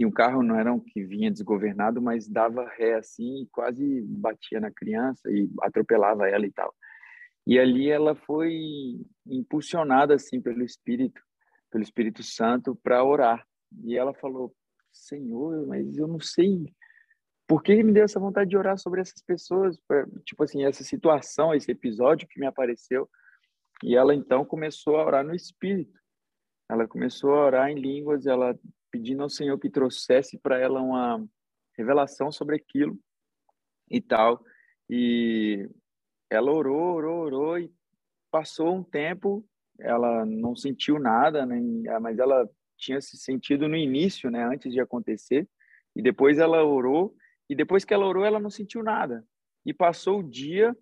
e o carro não era um que vinha desgovernado, mas dava ré assim, e quase batia na criança e atropelava ela e tal. E ali ela foi impulsionada assim pelo Espírito, pelo Espírito Santo para orar. E ela falou: "Senhor, mas eu não sei por que me deu essa vontade de orar sobre essas pessoas, pra, tipo assim, essa situação, esse episódio que me apareceu". E ela então começou a orar no Espírito. Ela começou a orar em línguas, ela pedindo ao Senhor que trouxesse para ela uma revelação sobre aquilo e tal. E ela orou, orou, orou e passou um tempo, ela não sentiu nada, nem, mas ela tinha se sentido no início, né, antes de acontecer. E depois ela orou e depois que ela orou, ela não sentiu nada. E passou o dia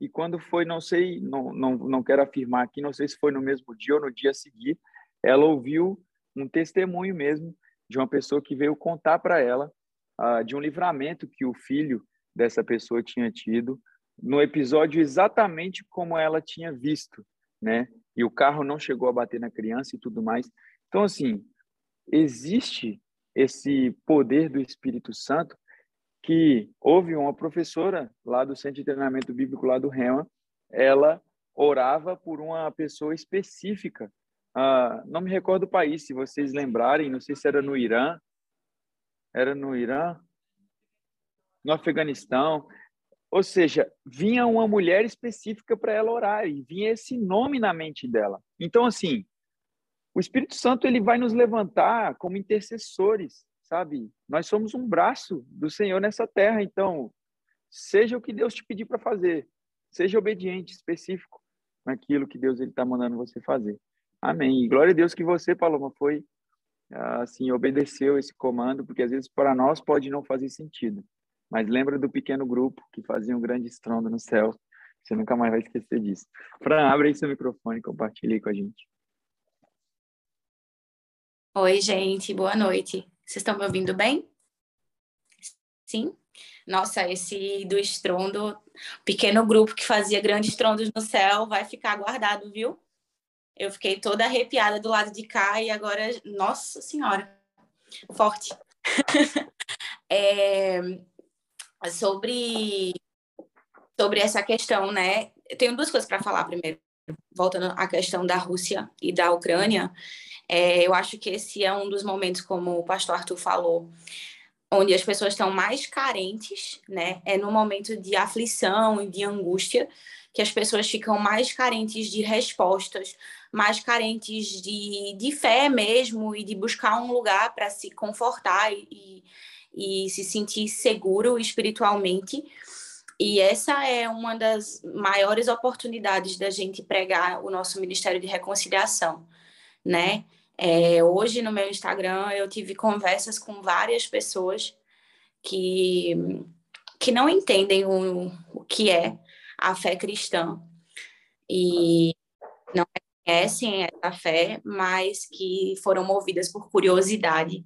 e quando foi, não sei, não, não, não quero afirmar aqui, não sei se foi no mesmo dia ou no dia seguinte, ela ouviu um testemunho mesmo de uma pessoa que veio contar para ela uh, de um livramento que o filho dessa pessoa tinha tido no episódio exatamente como ela tinha visto, né? E o carro não chegou a bater na criança e tudo mais. Então, assim, existe esse poder do Espírito Santo que houve uma professora lá do Centro de Treinamento Bíblico lá do Rema, ela orava por uma pessoa específica. Ah, não me recordo o país, se vocês lembrarem, não sei se era no Irã, era no Irã, no Afeganistão. Ou seja, vinha uma mulher específica para ela orar e vinha esse nome na mente dela. Então, assim, o Espírito Santo ele vai nos levantar como intercessores, sabe? Nós somos um braço do Senhor nessa terra, então seja o que Deus te pedir para fazer, seja obediente, específico naquilo que Deus está mandando você fazer. Amém. E glória a Deus que você, Paloma, foi assim obedeceu esse comando, porque às vezes para nós pode não fazer sentido. Mas lembra do pequeno grupo que fazia um grande estrondo no céu. Você nunca mais vai esquecer disso. Fran, abre aí seu microfone e compartilhe com a gente. Oi, gente, boa noite. Vocês estão me ouvindo bem? Sim? Nossa, esse do estrondo, pequeno grupo que fazia grandes estrondos no céu, vai ficar guardado, viu? Eu fiquei toda arrepiada do lado de cá e agora, nossa senhora, forte. é, sobre sobre essa questão, né? Eu tenho duas coisas para falar primeiro. Voltando à questão da Rússia e da Ucrânia, é, eu acho que esse é um dos momentos, como o pastor Arthur falou, onde as pessoas estão mais carentes, né? É no momento de aflição e de angústia que as pessoas ficam mais carentes de respostas, mais carentes de, de fé mesmo e de buscar um lugar para se confortar e, e se sentir seguro espiritualmente. E essa é uma das maiores oportunidades da gente pregar o nosso Ministério de Reconciliação, né? É, hoje no meu Instagram eu tive conversas com várias pessoas que, que não entendem o, o que é a fé cristã e não conhecem essa fé, mas que foram movidas por curiosidade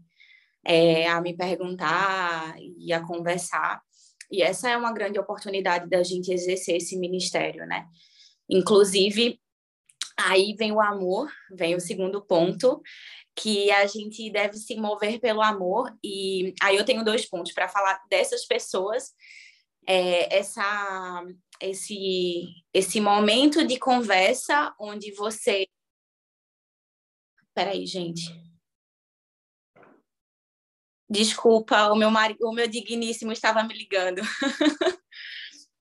é, a me perguntar e a conversar. E essa é uma grande oportunidade da gente exercer esse ministério, né? Inclusive, Aí vem o amor, vem o segundo ponto, que a gente deve se mover pelo amor. E aí eu tenho dois pontos para falar dessas pessoas. É, essa, esse, esse momento de conversa onde você. Peraí, gente. Desculpa, o meu, marido, o meu digníssimo estava me ligando.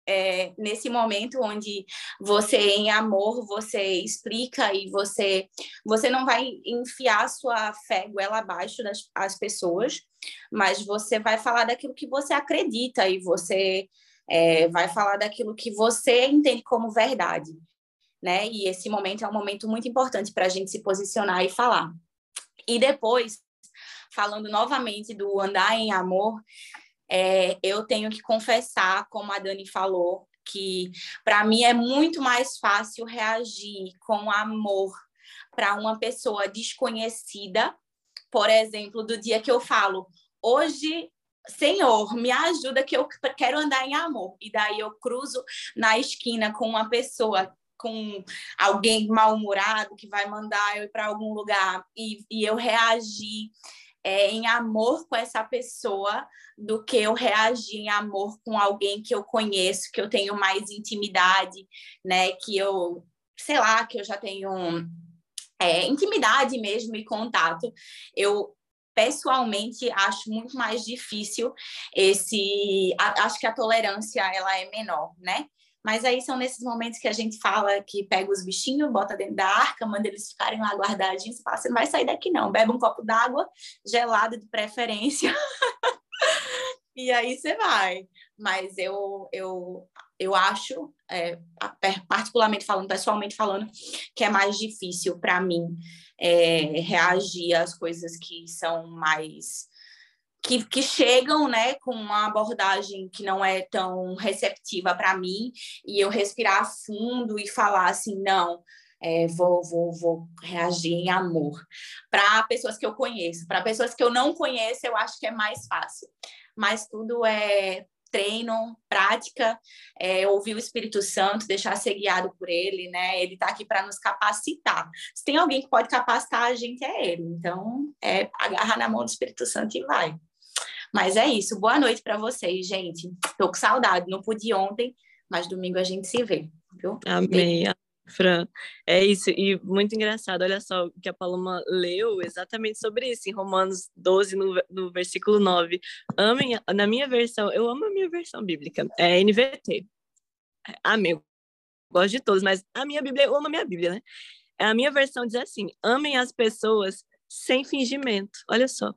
é, nesse momento onde você em amor você explica e você você não vai enfiar sua fé goela abaixo das as pessoas mas você vai falar daquilo que você acredita e você é, vai falar daquilo que você entende como verdade né? E esse momento é um momento muito importante para a gente se posicionar e falar. E depois falando novamente do andar em amor é, eu tenho que confessar, como a Dani falou, que para mim é muito mais fácil reagir com amor para uma pessoa desconhecida, por exemplo, do dia que eu falo, hoje Senhor, me ajuda que eu quero andar em amor. E daí eu cruzo na esquina com uma pessoa, com alguém mal-humorado que vai mandar eu ir para algum lugar e, e eu reagir é, em amor com essa pessoa do que eu reagir em amor com alguém que eu conheço, que eu tenho mais intimidade, né? Que eu, sei lá, que eu já tenho é, intimidade mesmo e contato. Eu pessoalmente acho muito mais difícil esse acho que a tolerância ela é menor né mas aí são nesses momentos que a gente fala que pega os bichinhos, bota dentro da arca, manda eles ficarem lá guardadinhos, fala, você não vai sair daqui não, bebe um copo d'água, gelado de preferência, e aí você vai. Mas eu, eu, eu acho, é, particularmente falando, pessoalmente falando, que é mais difícil para mim é, reagir às coisas que são mais que, que chegam né, com uma abordagem que não é tão receptiva para mim, e eu respirar fundo e falar assim, não, é, vou, vou, vou reagir em amor. Para pessoas que eu conheço, para pessoas que eu não conheço, eu acho que é mais fácil. Mas tudo é treino, prática, é, ouvir o Espírito Santo, deixar ser guiado por ele, né? Ele está aqui para nos capacitar. Se tem alguém que pode capacitar a gente, é ele. Então, é agarrar na mão do Espírito Santo e vai. Mas é isso. Boa noite para vocês, gente. Tô com saudade. Não pude ontem, mas domingo a gente se vê. Viu? Amém. Fran, é isso, e muito engraçado, olha só o que a Paloma leu exatamente sobre isso, em Romanos 12, no, no versículo 9. Amem, na minha versão, eu amo a minha versão bíblica, é NVT. Amém, gosto de todos, mas a minha Bíblia, eu amo a minha Bíblia, né? A minha versão diz assim: amem as pessoas sem fingimento, olha só.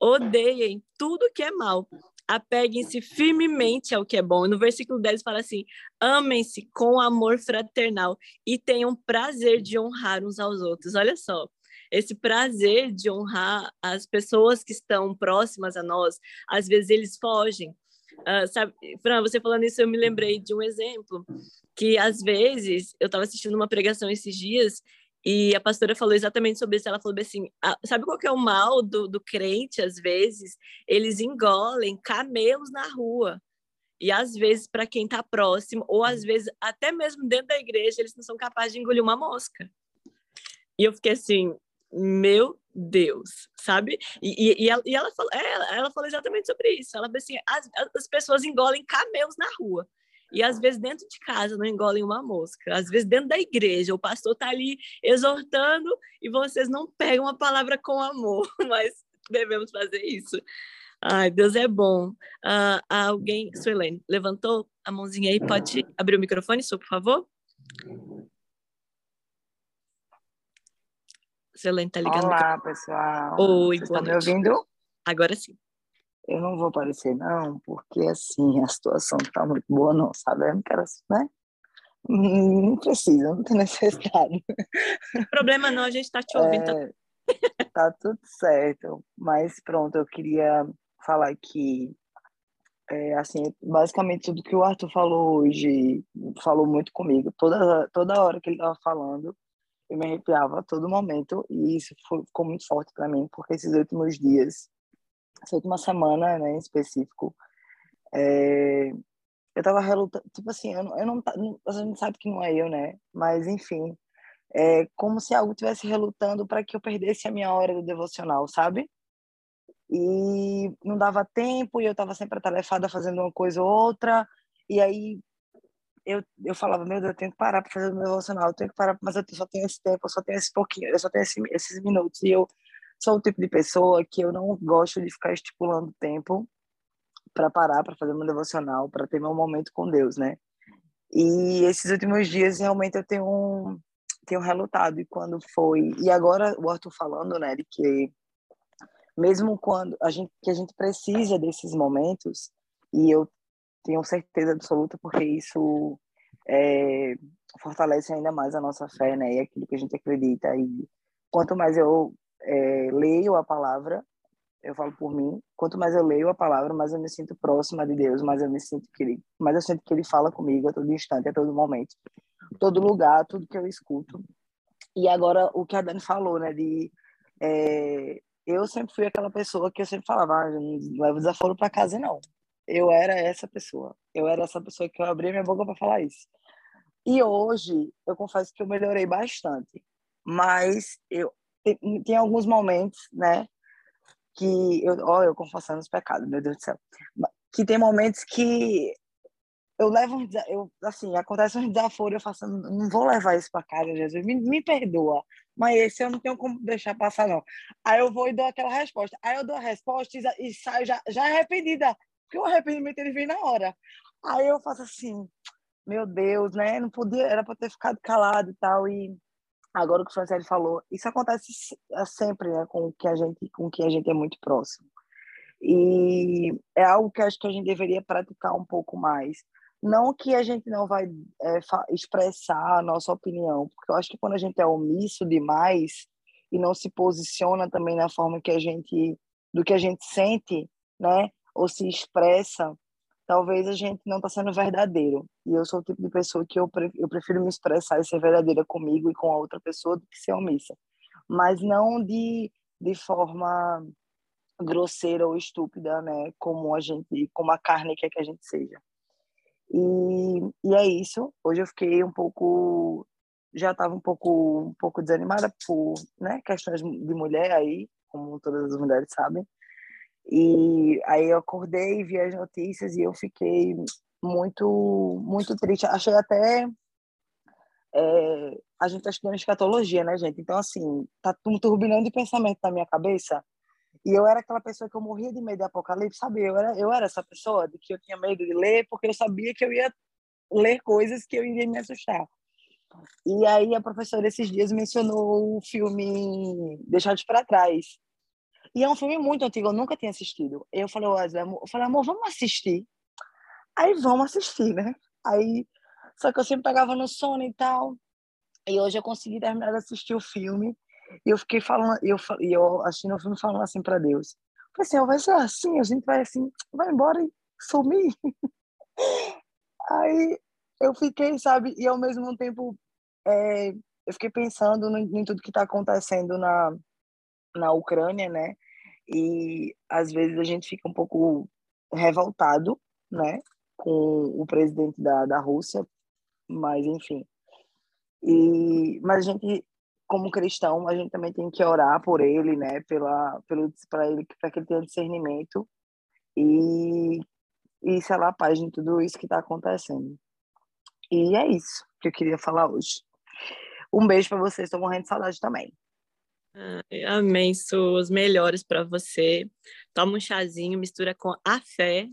Odeiem tudo que é mal, apeguem-se firmemente ao que é bom. No versículo 10 fala assim: amem-se com amor fraternal e tenham prazer de honrar uns aos outros. Olha só, esse prazer de honrar as pessoas que estão próximas a nós, às vezes eles fogem. Uh, sabe, Fran, você falando isso, eu me lembrei de um exemplo que às vezes eu estava assistindo uma pregação esses dias e a pastora falou exatamente sobre isso. Ela falou assim: ah, sabe qual que é o mal do, do crente, às vezes? Eles engolem camelos na rua. E às vezes, para quem está próximo, ou às vezes até mesmo dentro da igreja, eles não são capazes de engolir uma mosca. E eu fiquei assim, meu Deus, sabe? E, e, e, ela, e ela, falou, é, ela, ela, falou exatamente sobre isso. Ela falou assim: as, as pessoas engolem camelos na rua. E às vezes dentro de casa não engolem uma mosca. Às vezes dentro da igreja o pastor está ali exortando e vocês não pegam a palavra com amor, mas devemos fazer isso. Ai, Deus é bom. Uh, alguém, Suelene, levantou a mãozinha aí? Pode abrir o microfone, só, por favor? Suelene, tá ligando? Olá, pessoal. Oi, Vocês estão me ouvindo? Agora sim. Eu não vou aparecer, não, porque assim, a situação não tá muito boa, não, sabe? Eu não quero, né? Não precisa, não tem necessidade. Problema não, a gente está te ouvindo. É, tá tudo certo, mas pronto, eu queria falar que, é, assim, basicamente tudo que o Arthur falou hoje, falou muito comigo. Toda, toda hora que ele estava falando, eu me arrepiava a todo momento, e isso foi, ficou muito forte para mim, porque esses últimos dias essa última semana, né, em específico, é, eu tava relutando, tipo assim, eu, eu não, a gente sabe que não é eu, né, mas enfim, é como se algo tivesse relutando para que eu perdesse a minha hora do devocional, sabe? E não dava tempo, e eu tava sempre atarefada fazendo uma coisa ou outra, e aí eu, eu falava, meu Deus, eu tenho que parar para fazer o meu devocional, eu tenho que parar, mas eu só tenho esse tempo, eu só tenho esse pouquinho, eu só tenho esse, esses minutos, e eu sou o tipo de pessoa que eu não gosto de ficar estipulando tempo para parar, para fazer meu devocional, para ter meu momento com Deus, né? E esses últimos dias realmente eu tenho um, tenho relutado e quando foi e agora o Arthur falando, né, de que mesmo quando a gente que a gente precisa desses momentos e eu tenho certeza absoluta porque isso é, fortalece ainda mais a nossa fé, né, e aquilo que a gente acredita e quanto mais eu é, leio a palavra, eu falo por mim, quanto mais eu leio a palavra, mais eu me sinto próxima de Deus, mais eu me sinto que ele, mais eu sinto que ele fala comigo a todo instante, a todo momento, todo lugar, tudo que eu escuto. E agora o que a Dani falou, né, de é, eu sempre fui aquela pessoa que eu sempre falava, ah, não leva desaforo para casa não. Eu era essa pessoa. Eu era essa pessoa que eu abria minha boca para falar isso. E hoje, eu confesso que eu melhorei bastante. Mas eu tem, tem alguns momentos, né? Que eu, ó, eu confessando os pecados, meu Deus do céu. Que tem momentos que eu levo, eu, assim, acontece um desaforo, eu faço, não vou levar isso para casa, Jesus, me, me perdoa, mas esse eu não tenho como deixar passar, não. Aí eu vou e dou aquela resposta. Aí eu dou a resposta e, e saio já, já arrependida, porque o arrependimento ele vem na hora. Aí eu faço assim, meu Deus, né? Não podia, era para ter ficado calado e tal, e agora o que o Franciele falou, isso acontece é sempre, né, com que a gente, com que a gente é muito próximo. E é algo que acho que a gente deveria praticar um pouco mais. Não que a gente não vai é, expressar a nossa opinião, porque eu acho que quando a gente é omisso demais e não se posiciona também na forma que a gente do que a gente sente, né, ou se expressa, talvez a gente não está sendo verdadeiro. E eu sou o tipo de pessoa que eu, eu prefiro me expressar e ser verdadeira comigo e com a outra pessoa do que ser omissa. Mas não de, de forma grosseira ou estúpida, né? Como a gente, como a carne quer que a gente seja. E, e é isso. Hoje eu fiquei um pouco, já estava um pouco, um pouco desanimada por, né? Questões de mulher aí, como todas as mulheres sabem. E aí eu acordei, vi as notícias e eu fiquei muito, muito triste. Achei até é, a gente está estudando escatologia, né, gente? Então, assim, tá um turbilhão de pensamento na minha cabeça. E eu era aquela pessoa que eu morria de medo de Apocalipse, sabe? Eu era, eu era essa pessoa de que eu tinha medo de ler, porque eu sabia que eu ia ler coisas que eu iria me assustar. E aí a professora esses dias mencionou o filme Deixados para Trás. E é um filme muito antigo, eu nunca tinha assistido. Eu falei, eu falei, amor, vamos assistir. Aí vamos assistir, né? Aí, só que eu sempre pegava no sono e tal. E hoje eu consegui terminar de assistir o filme. E eu fiquei falando, eu, eu assistindo o filme falando assim para Deus. Falei assim, vai ser assim, a gente vai assim, vai embora e sumir. Aí eu fiquei, sabe, e ao mesmo tempo é, eu fiquei pensando em tudo que está acontecendo na, na Ucrânia, né? E às vezes a gente fica um pouco revoltado, né? Com o presidente da, da Rússia, mas enfim. E, mas a gente, como cristão, a gente também tem que orar por ele, né? Pela, pelo, para ele, para que ele tenha discernimento e, e sei lá, paz em tudo isso que está acontecendo. E é isso que eu queria falar hoje. Um beijo para vocês, estou morrendo de saudade também. Amém, Su, os melhores para você. Toma um chazinho, mistura com a fé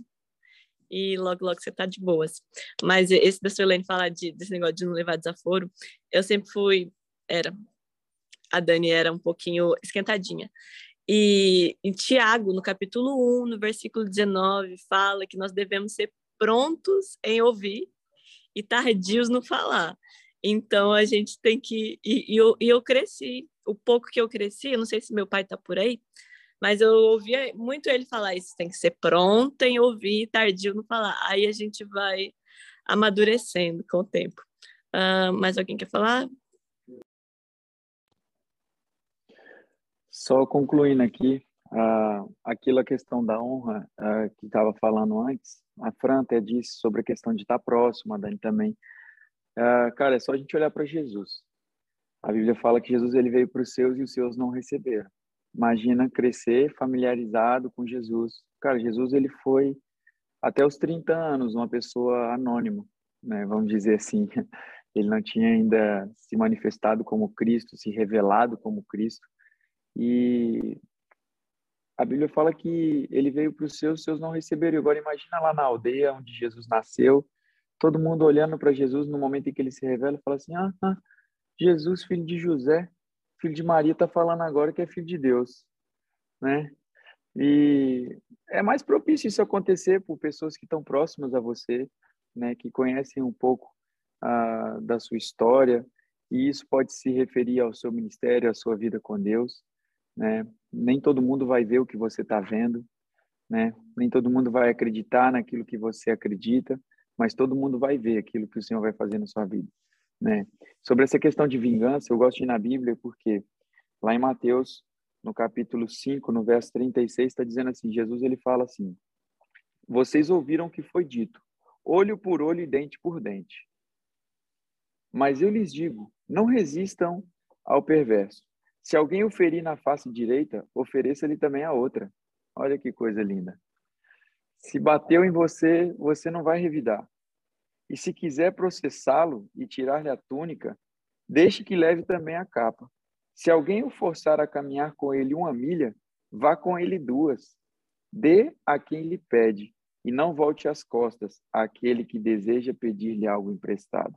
e logo, logo você tá de boas. Mas esse da Suelene falar de, desse negócio de não levar desaforo, eu sempre fui, era, a Dani era um pouquinho esquentadinha. E em Tiago, no capítulo 1, no versículo 19, fala que nós devemos ser prontos em ouvir e tardios no falar. Então a gente tem que. E, e, eu, e eu cresci, o pouco que eu cresci, eu não sei se meu pai está por aí, mas eu ouvia muito ele falar isso, tem que ser pronta em ouvir, tardio no falar. Aí a gente vai amadurecendo com o tempo. Uh, mais alguém quer falar? Só concluindo aqui, uh, aquilo a questão da honra uh, que estava falando antes, a Fran até disse sobre a questão de estar próximo, a Dani também. Uh, cara, é só a gente olhar para Jesus. A Bíblia fala que Jesus ele veio para os seus e os seus não receberam. Imagina crescer familiarizado com Jesus. Cara, Jesus ele foi até os 30 anos uma pessoa anônima, né? Vamos dizer assim. Ele não tinha ainda se manifestado como Cristo, se revelado como Cristo. E a Bíblia fala que ele veio para os seus, os seus não receberam. Agora imagina lá na aldeia onde Jesus nasceu, todo mundo olhando para Jesus no momento em que ele se revela, fala assim: ah, ah Jesus, filho de José, filho de Maria está falando agora que é filho de Deus, né? E é mais propício isso acontecer por pessoas que estão próximas a você, né? Que conhecem um pouco ah, da sua história e isso pode se referir ao seu ministério, à sua vida com Deus, né? Nem todo mundo vai ver o que você está vendo, né? Nem todo mundo vai acreditar naquilo que você acredita, mas todo mundo vai ver aquilo que o Senhor vai fazer na sua vida. Né? Sobre essa questão de vingança, eu gosto de ir na Bíblia porque lá em Mateus, no capítulo 5, no verso 36, está dizendo assim, Jesus ele fala assim, vocês ouviram o que foi dito, olho por olho e dente por dente. Mas eu lhes digo, não resistam ao perverso. Se alguém o ferir na face direita, ofereça-lhe também a outra. Olha que coisa linda. Se bateu em você, você não vai revidar. E se quiser processá-lo e tirar-lhe a túnica, deixe que leve também a capa. Se alguém o forçar a caminhar com ele uma milha, vá com ele duas. Dê a quem lhe pede, e não volte as costas àquele que deseja pedir-lhe algo emprestado.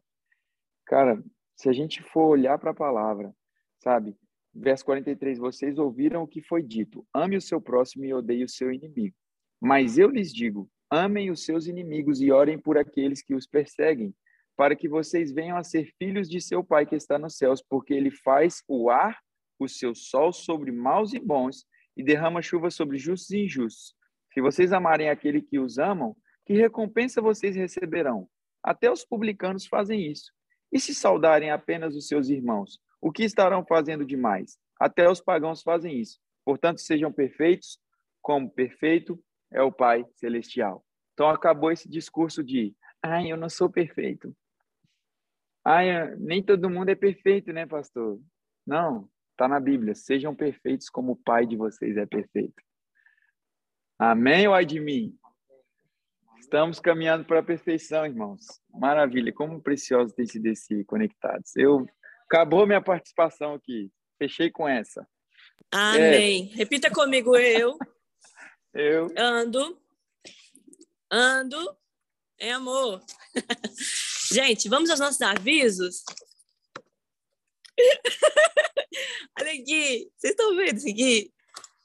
Cara, se a gente for olhar para a palavra, sabe? Verso 43, vocês ouviram o que foi dito: ame o seu próximo e odeie o seu inimigo. Mas eu lhes digo: Amem os seus inimigos e orem por aqueles que os perseguem, para que vocês venham a ser filhos de seu Pai que está nos céus, porque ele faz o ar, o seu sol sobre maus e bons, e derrama chuva sobre justos e injustos. Se vocês amarem aquele que os amam, que recompensa vocês receberão? Até os publicanos fazem isso. E se saudarem apenas os seus irmãos, o que estarão fazendo demais? Até os pagãos fazem isso. Portanto, sejam perfeitos, como perfeito é o Pai Celestial. Então acabou esse discurso de, ai, eu não sou perfeito. Ai, nem todo mundo é perfeito, né, pastor? Não, está na Bíblia. Sejam perfeitos como o Pai de vocês é perfeito. Amém ou ai de mim? Estamos caminhando para a perfeição, irmãos. Maravilha, como precioso tem sido esse Conectados. Eu acabou minha participação aqui. Fechei com essa. Amém. É. Repita comigo eu. Eu ando ando em amor. Gente, vamos aos nossos avisos? Olha aqui, vocês estão vendo isso aqui?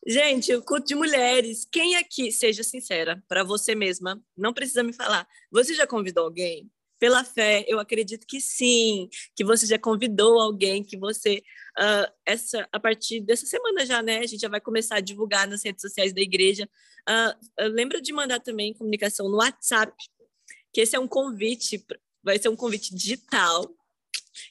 Gente, o culto de mulheres. Quem aqui, seja sincera, para você mesma, não precisa me falar. Você já convidou alguém? Pela fé, eu acredito que sim, que você já convidou alguém, que você uh, essa a partir dessa semana já, né? A gente já vai começar a divulgar nas redes sociais da igreja. Uh, lembra de mandar também comunicação no WhatsApp, que esse é um convite, vai ser um convite digital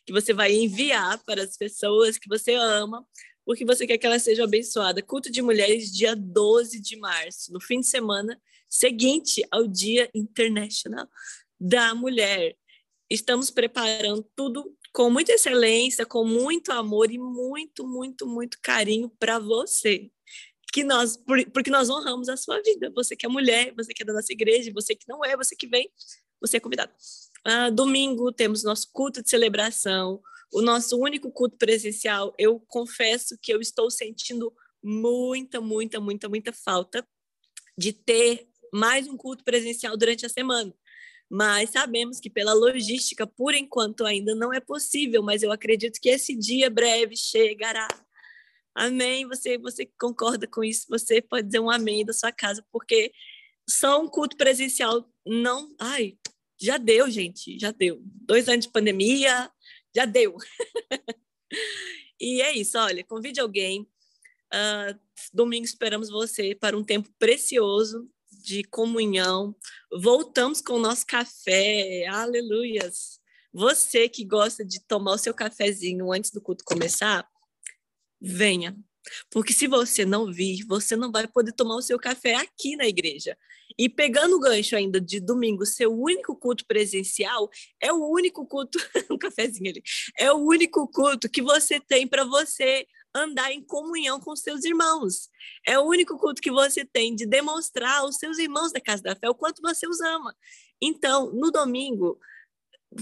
que você vai enviar para as pessoas que você ama porque você quer que ela seja abençoada. Culto de Mulheres, dia 12 de março, no fim de semana seguinte ao Dia Internacional da Mulher. Estamos preparando tudo com muita excelência, com muito amor e muito, muito, muito carinho para você. Que nós, porque nós honramos a sua vida. Você que é mulher, você que é da nossa igreja, você que não é, você que vem, você é convidado. Ah, domingo temos nosso culto de celebração, o nosso único culto presencial, eu confesso que eu estou sentindo muita, muita, muita, muita falta de ter mais um culto presencial durante a semana. Mas sabemos que pela logística, por enquanto, ainda não é possível, mas eu acredito que esse dia breve chegará. Amém? Você, você concorda com isso? Você pode dizer um amém da sua casa, porque só um culto presencial não. Ai, já deu, gente, já deu. Dois anos de pandemia, já deu. e é isso, olha, convide alguém. Uh, domingo esperamos você para um tempo precioso de comunhão. Voltamos com o nosso café, aleluias. Você que gosta de tomar o seu cafezinho antes do culto começar, venha. Porque se você não vir, você não vai poder tomar o seu café aqui na igreja. E pegando o gancho ainda de domingo, seu único culto presencial, é o único culto, um cafezinho ali, é o único culto que você tem para você andar em comunhão com seus irmãos. É o único culto que você tem de demonstrar aos seus irmãos da casa da fé o quanto você os ama. Então, no domingo,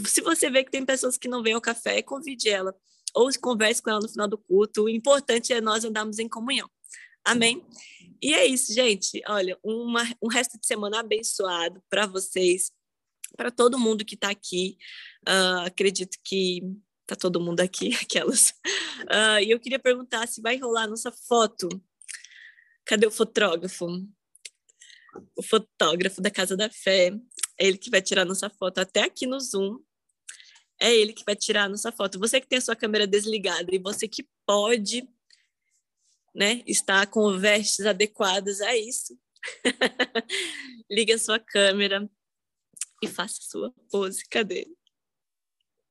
se você vê que tem pessoas que não vêm ao café, convide ela ou converse com ela no final do culto. O importante é nós andarmos em comunhão. Amém? E é isso, gente. Olha, uma, um resto de semana abençoado para vocês, para todo mundo que está aqui. Uh, acredito que tá todo mundo aqui, aquelas. Uh, e eu queria perguntar se vai rolar nossa foto. Cadê o fotógrafo? O fotógrafo da Casa da Fé. É ele que vai tirar nossa foto até aqui no Zoom. É ele que vai tirar nossa foto. Você que tem a sua câmera desligada e você que pode né, estar com vestes adequadas a isso. Liga a sua câmera e faça a sua pose. Cadê?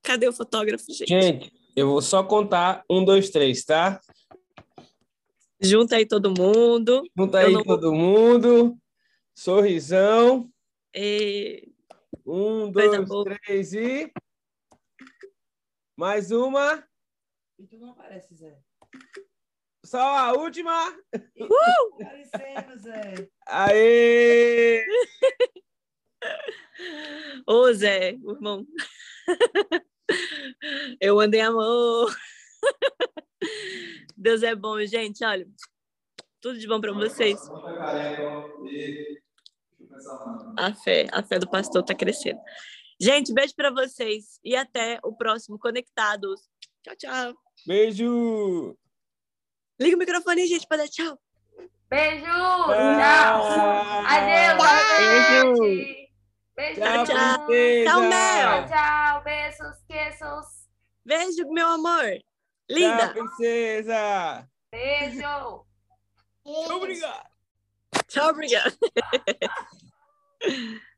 Cadê o fotógrafo, gente? Gente, eu vou só contar um, dois, três, tá? Junta aí todo mundo. Junta aí não... todo mundo. Sorrisão. E... Um, dois, três e. Mais uma. E tu não aparece, Zé. Só a última. Uh! Parecendo, Zé. Aê! Ô, Zé, irmão. Eu andei amor. Deus é bom, gente. Olha, tudo de bom para vocês. A fé, a fé do pastor está crescendo. Gente, beijo para vocês e até o próximo Conectados. Tchau, tchau. Beijo. Liga o microfone, gente, para dar tchau. Beijo. Tchau. Adeus. Beijo. Beijo. Tchau, tchau. Tchau, Mel. Tchau, beijos, queijos. Beijo, meu amor. Linda. Tchau, princesa. Beijo. Tchau, obrigado. Tchau, obrigado.